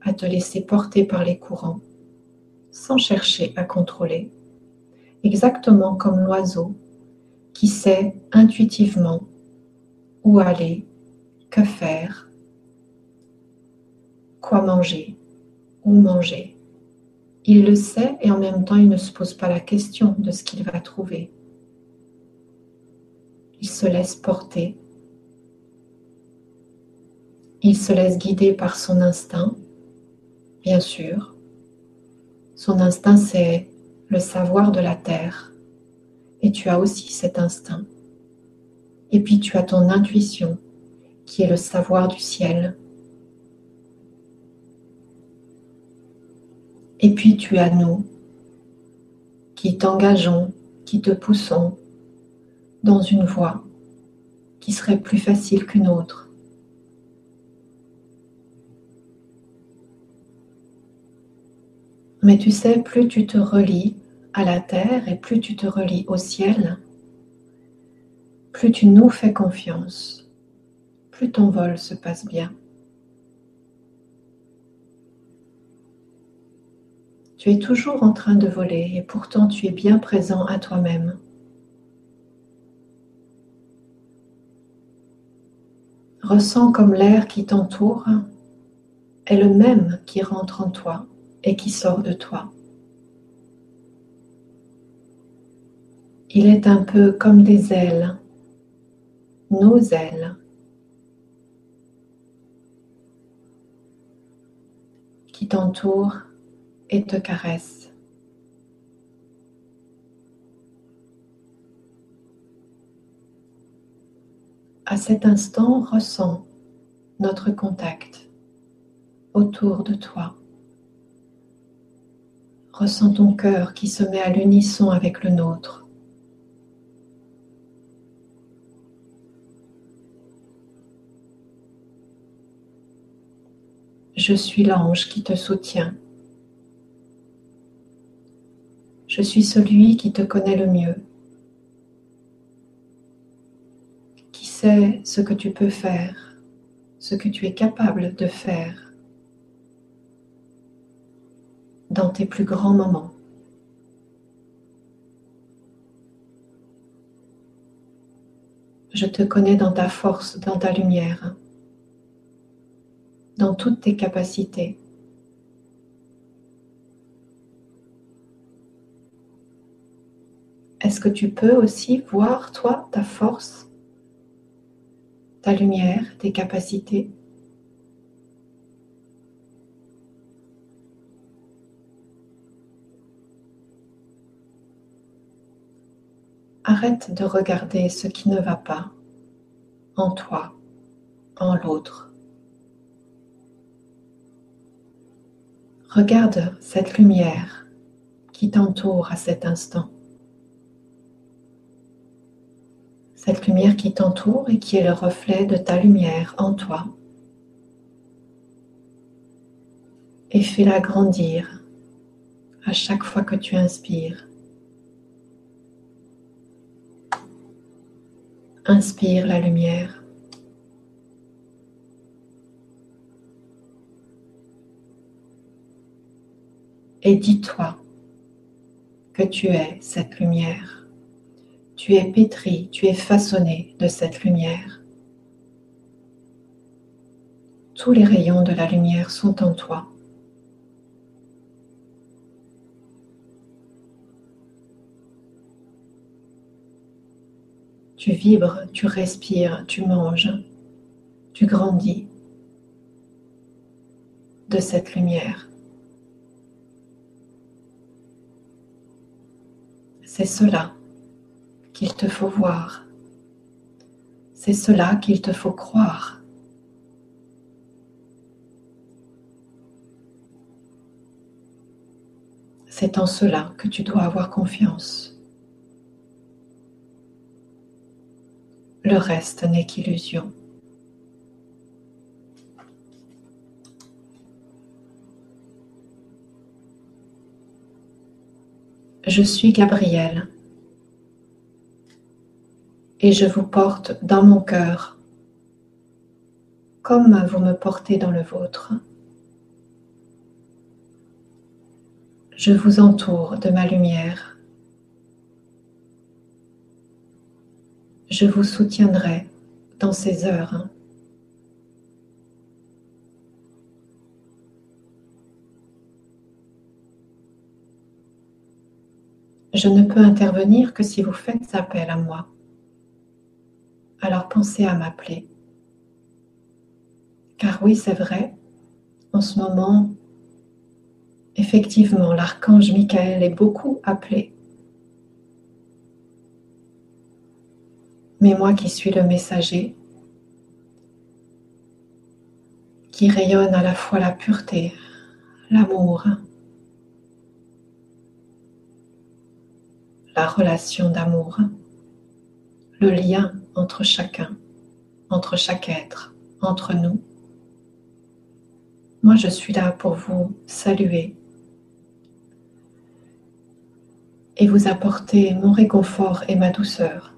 à te laisser porter par les courants sans chercher à contrôler. Exactement comme l'oiseau qui sait intuitivement où aller, que faire, quoi manger, où manger. Il le sait et en même temps il ne se pose pas la question de ce qu'il va trouver il se laisse porter. Il se laisse guider par son instinct, bien sûr. Son instinct, c'est le savoir de la terre. Et tu as aussi cet instinct. Et puis tu as ton intuition, qui est le savoir du ciel. Et puis tu as nous, qui t'engageons, qui te poussons, dans une voie qui serait plus facile qu'une autre. Mais tu sais, plus tu te relis à la terre et plus tu te relis au ciel, plus tu nous fais confiance, plus ton vol se passe bien. Tu es toujours en train de voler et pourtant tu es bien présent à toi-même. Ressens comme l'air qui t'entoure est le même qui rentre en toi et qui sort de toi. Il est un peu comme des ailes, nos ailes, qui t'entourent et te caressent. À cet instant, ressens notre contact autour de toi. Ressens ton cœur qui se met à l'unisson avec le nôtre. Je suis l'ange qui te soutient. Je suis celui qui te connaît le mieux, qui sait ce que tu peux faire, ce que tu es capable de faire dans tes plus grands moments. Je te connais dans ta force, dans ta lumière dans toutes tes capacités. Est-ce que tu peux aussi voir, toi, ta force, ta lumière, tes capacités? Arrête de regarder ce qui ne va pas en toi, en l'autre. Regarde cette lumière qui t'entoure à cet instant. cette lumière qui t'entoure et qui est le reflet de ta lumière en toi. Et fais-la grandir à chaque fois que tu inspires. Inspire la lumière. Et dis-toi que tu es cette lumière. Tu es pétri, tu es façonné de cette lumière. Tous les rayons de la lumière sont en toi. Tu vibres, tu respires, tu manges, tu grandis de cette lumière. C'est cela qu'il te faut voir. C'est cela qu'il te faut croire. C'est en cela que tu dois avoir confiance. Le reste n'est qu'illusion. Je suis Gabrielle et je vous porte dans mon cœur, comme vous me portez dans le vôtre. Je vous entoure de ma lumière. Je vous soutiendrai dans ces heures. Je ne peux intervenir que si vous faites appel à moi alors pensez à m'appeler. Car oui, c'est vrai, en ce moment, effectivement, l'archange Michael est beaucoup appelé. Mais moi qui suis le messager, qui rayonne à la fois la pureté, l'amour, la relation d'amour, le lien entre chacun, entre chaque être, entre nous. Moi, je suis là pour vous saluer et vous apporter mon réconfort et ma douceur.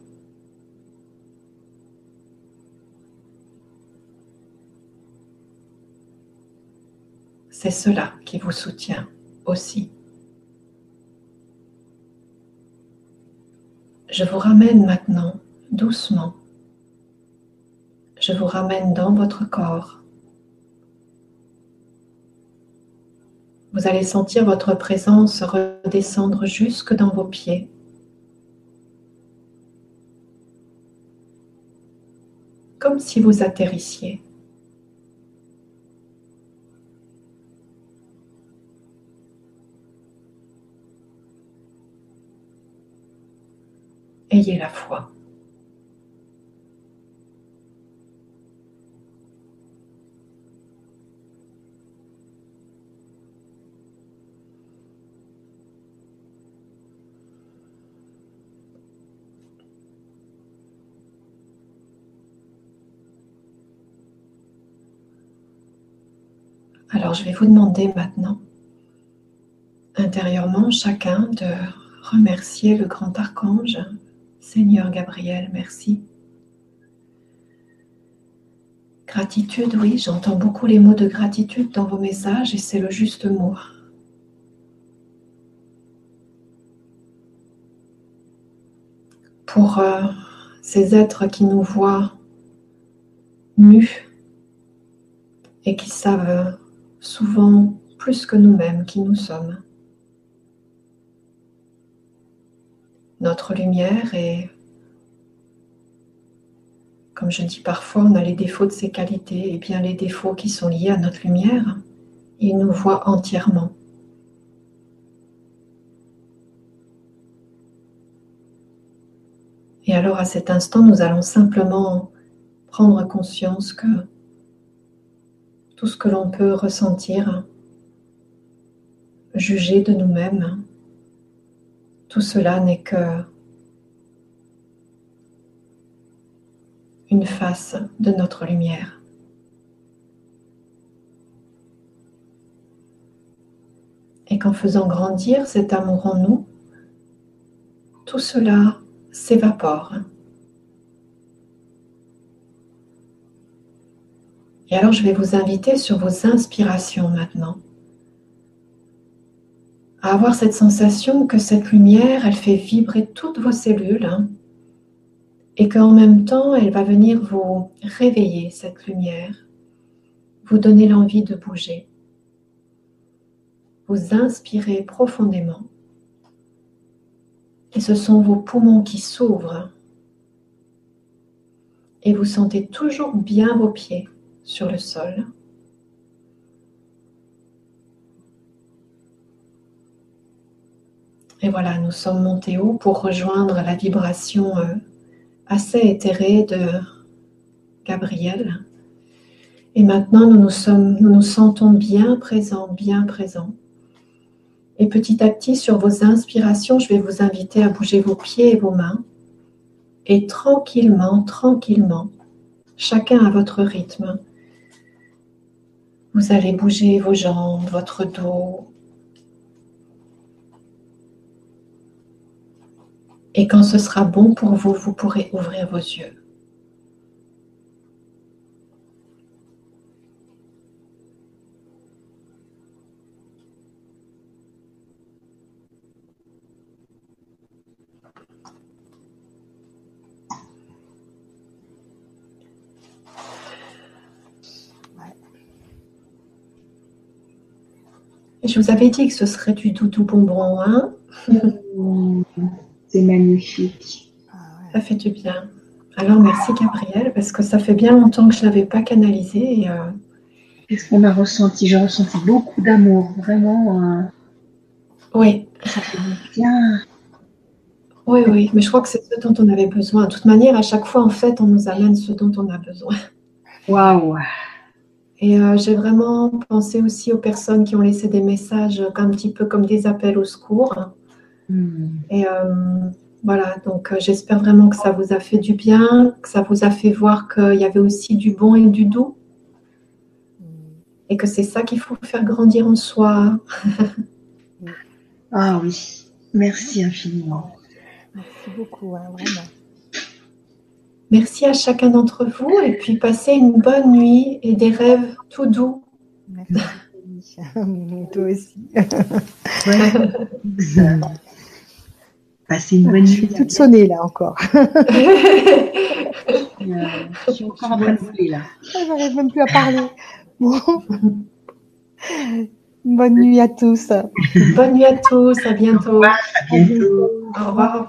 C'est cela qui vous soutient aussi. Je vous ramène maintenant doucement. Je vous ramène dans votre corps. Vous allez sentir votre présence redescendre jusque dans vos pieds. Comme si vous atterrissiez. Ayez la foi. Alors je vais vous demander maintenant, intérieurement, chacun de remercier le grand archange, Seigneur Gabriel, merci. Gratitude, oui, j'entends beaucoup les mots de gratitude dans vos messages et c'est le juste mot. Pour euh, ces êtres qui nous voient nus et qui savent souvent plus que nous-mêmes qui nous sommes. Notre lumière est, comme je dis parfois, on a les défauts de ses qualités, et bien les défauts qui sont liés à notre lumière, il nous voit entièrement. Et alors à cet instant, nous allons simplement prendre conscience que tout ce que l'on peut ressentir, juger de nous-mêmes, tout cela n'est que une face de notre lumière. Et qu'en faisant grandir cet amour en nous, tout cela s'évapore. Et alors je vais vous inviter sur vos inspirations maintenant avoir cette sensation que cette lumière, elle fait vibrer toutes vos cellules hein, et qu'en même temps, elle va venir vous réveiller, cette lumière, vous donner l'envie de bouger, vous inspirer profondément et ce sont vos poumons qui s'ouvrent. Et vous sentez toujours bien vos pieds sur le sol. Et voilà, nous sommes montés haut pour rejoindre la vibration euh, assez éthérée de Gabriel. Et maintenant, nous nous, sommes, nous nous sentons bien présents, bien présents. Et petit à petit, sur vos inspirations, je vais vous inviter à bouger vos pieds et vos mains. Et tranquillement, tranquillement, chacun à votre rythme, vous allez bouger vos jambes, votre dos. Et quand ce sera bon pour vous, vous pourrez ouvrir vos yeux. Je vous avais dit que ce serait du doudou bonbon, hein? C'est magnifique. Ça fait du bien. Alors merci Gabriel, parce que ça fait bien longtemps que je ne l'avais pas canalisé. Euh, Qu'est-ce qu'on a ressenti J'ai ressenti beaucoup d'amour, vraiment. Euh, oui. Ça fait bien. Oui, oui, mais je crois que c'est ce dont on avait besoin. De toute manière, à chaque fois, en fait, on nous amène ce dont on a besoin. Waouh et euh, j'ai vraiment pensé aussi aux personnes qui ont laissé des messages un petit peu comme des appels au secours. Hmm. Et euh, voilà, donc euh, j'espère vraiment que ça vous a fait du bien, que ça vous a fait voir qu'il y avait aussi du bon et du doux. Et que c'est ça qu'il faut faire grandir en soi. ah oui, merci infiniment. Merci beaucoup, hein, vraiment. Merci à chacun d'entre vous et puis passez une bonne nuit et des rêves tout doux. Merci. Toi aussi. Passez une bonne nuit. Je suis toute sonnée là encore. je suis encore en train de voler là. Ah, j'arrive même plus à parler. Bonne nuit à tous. Bonne nuit à tous. À bientôt. à bientôt. Au revoir.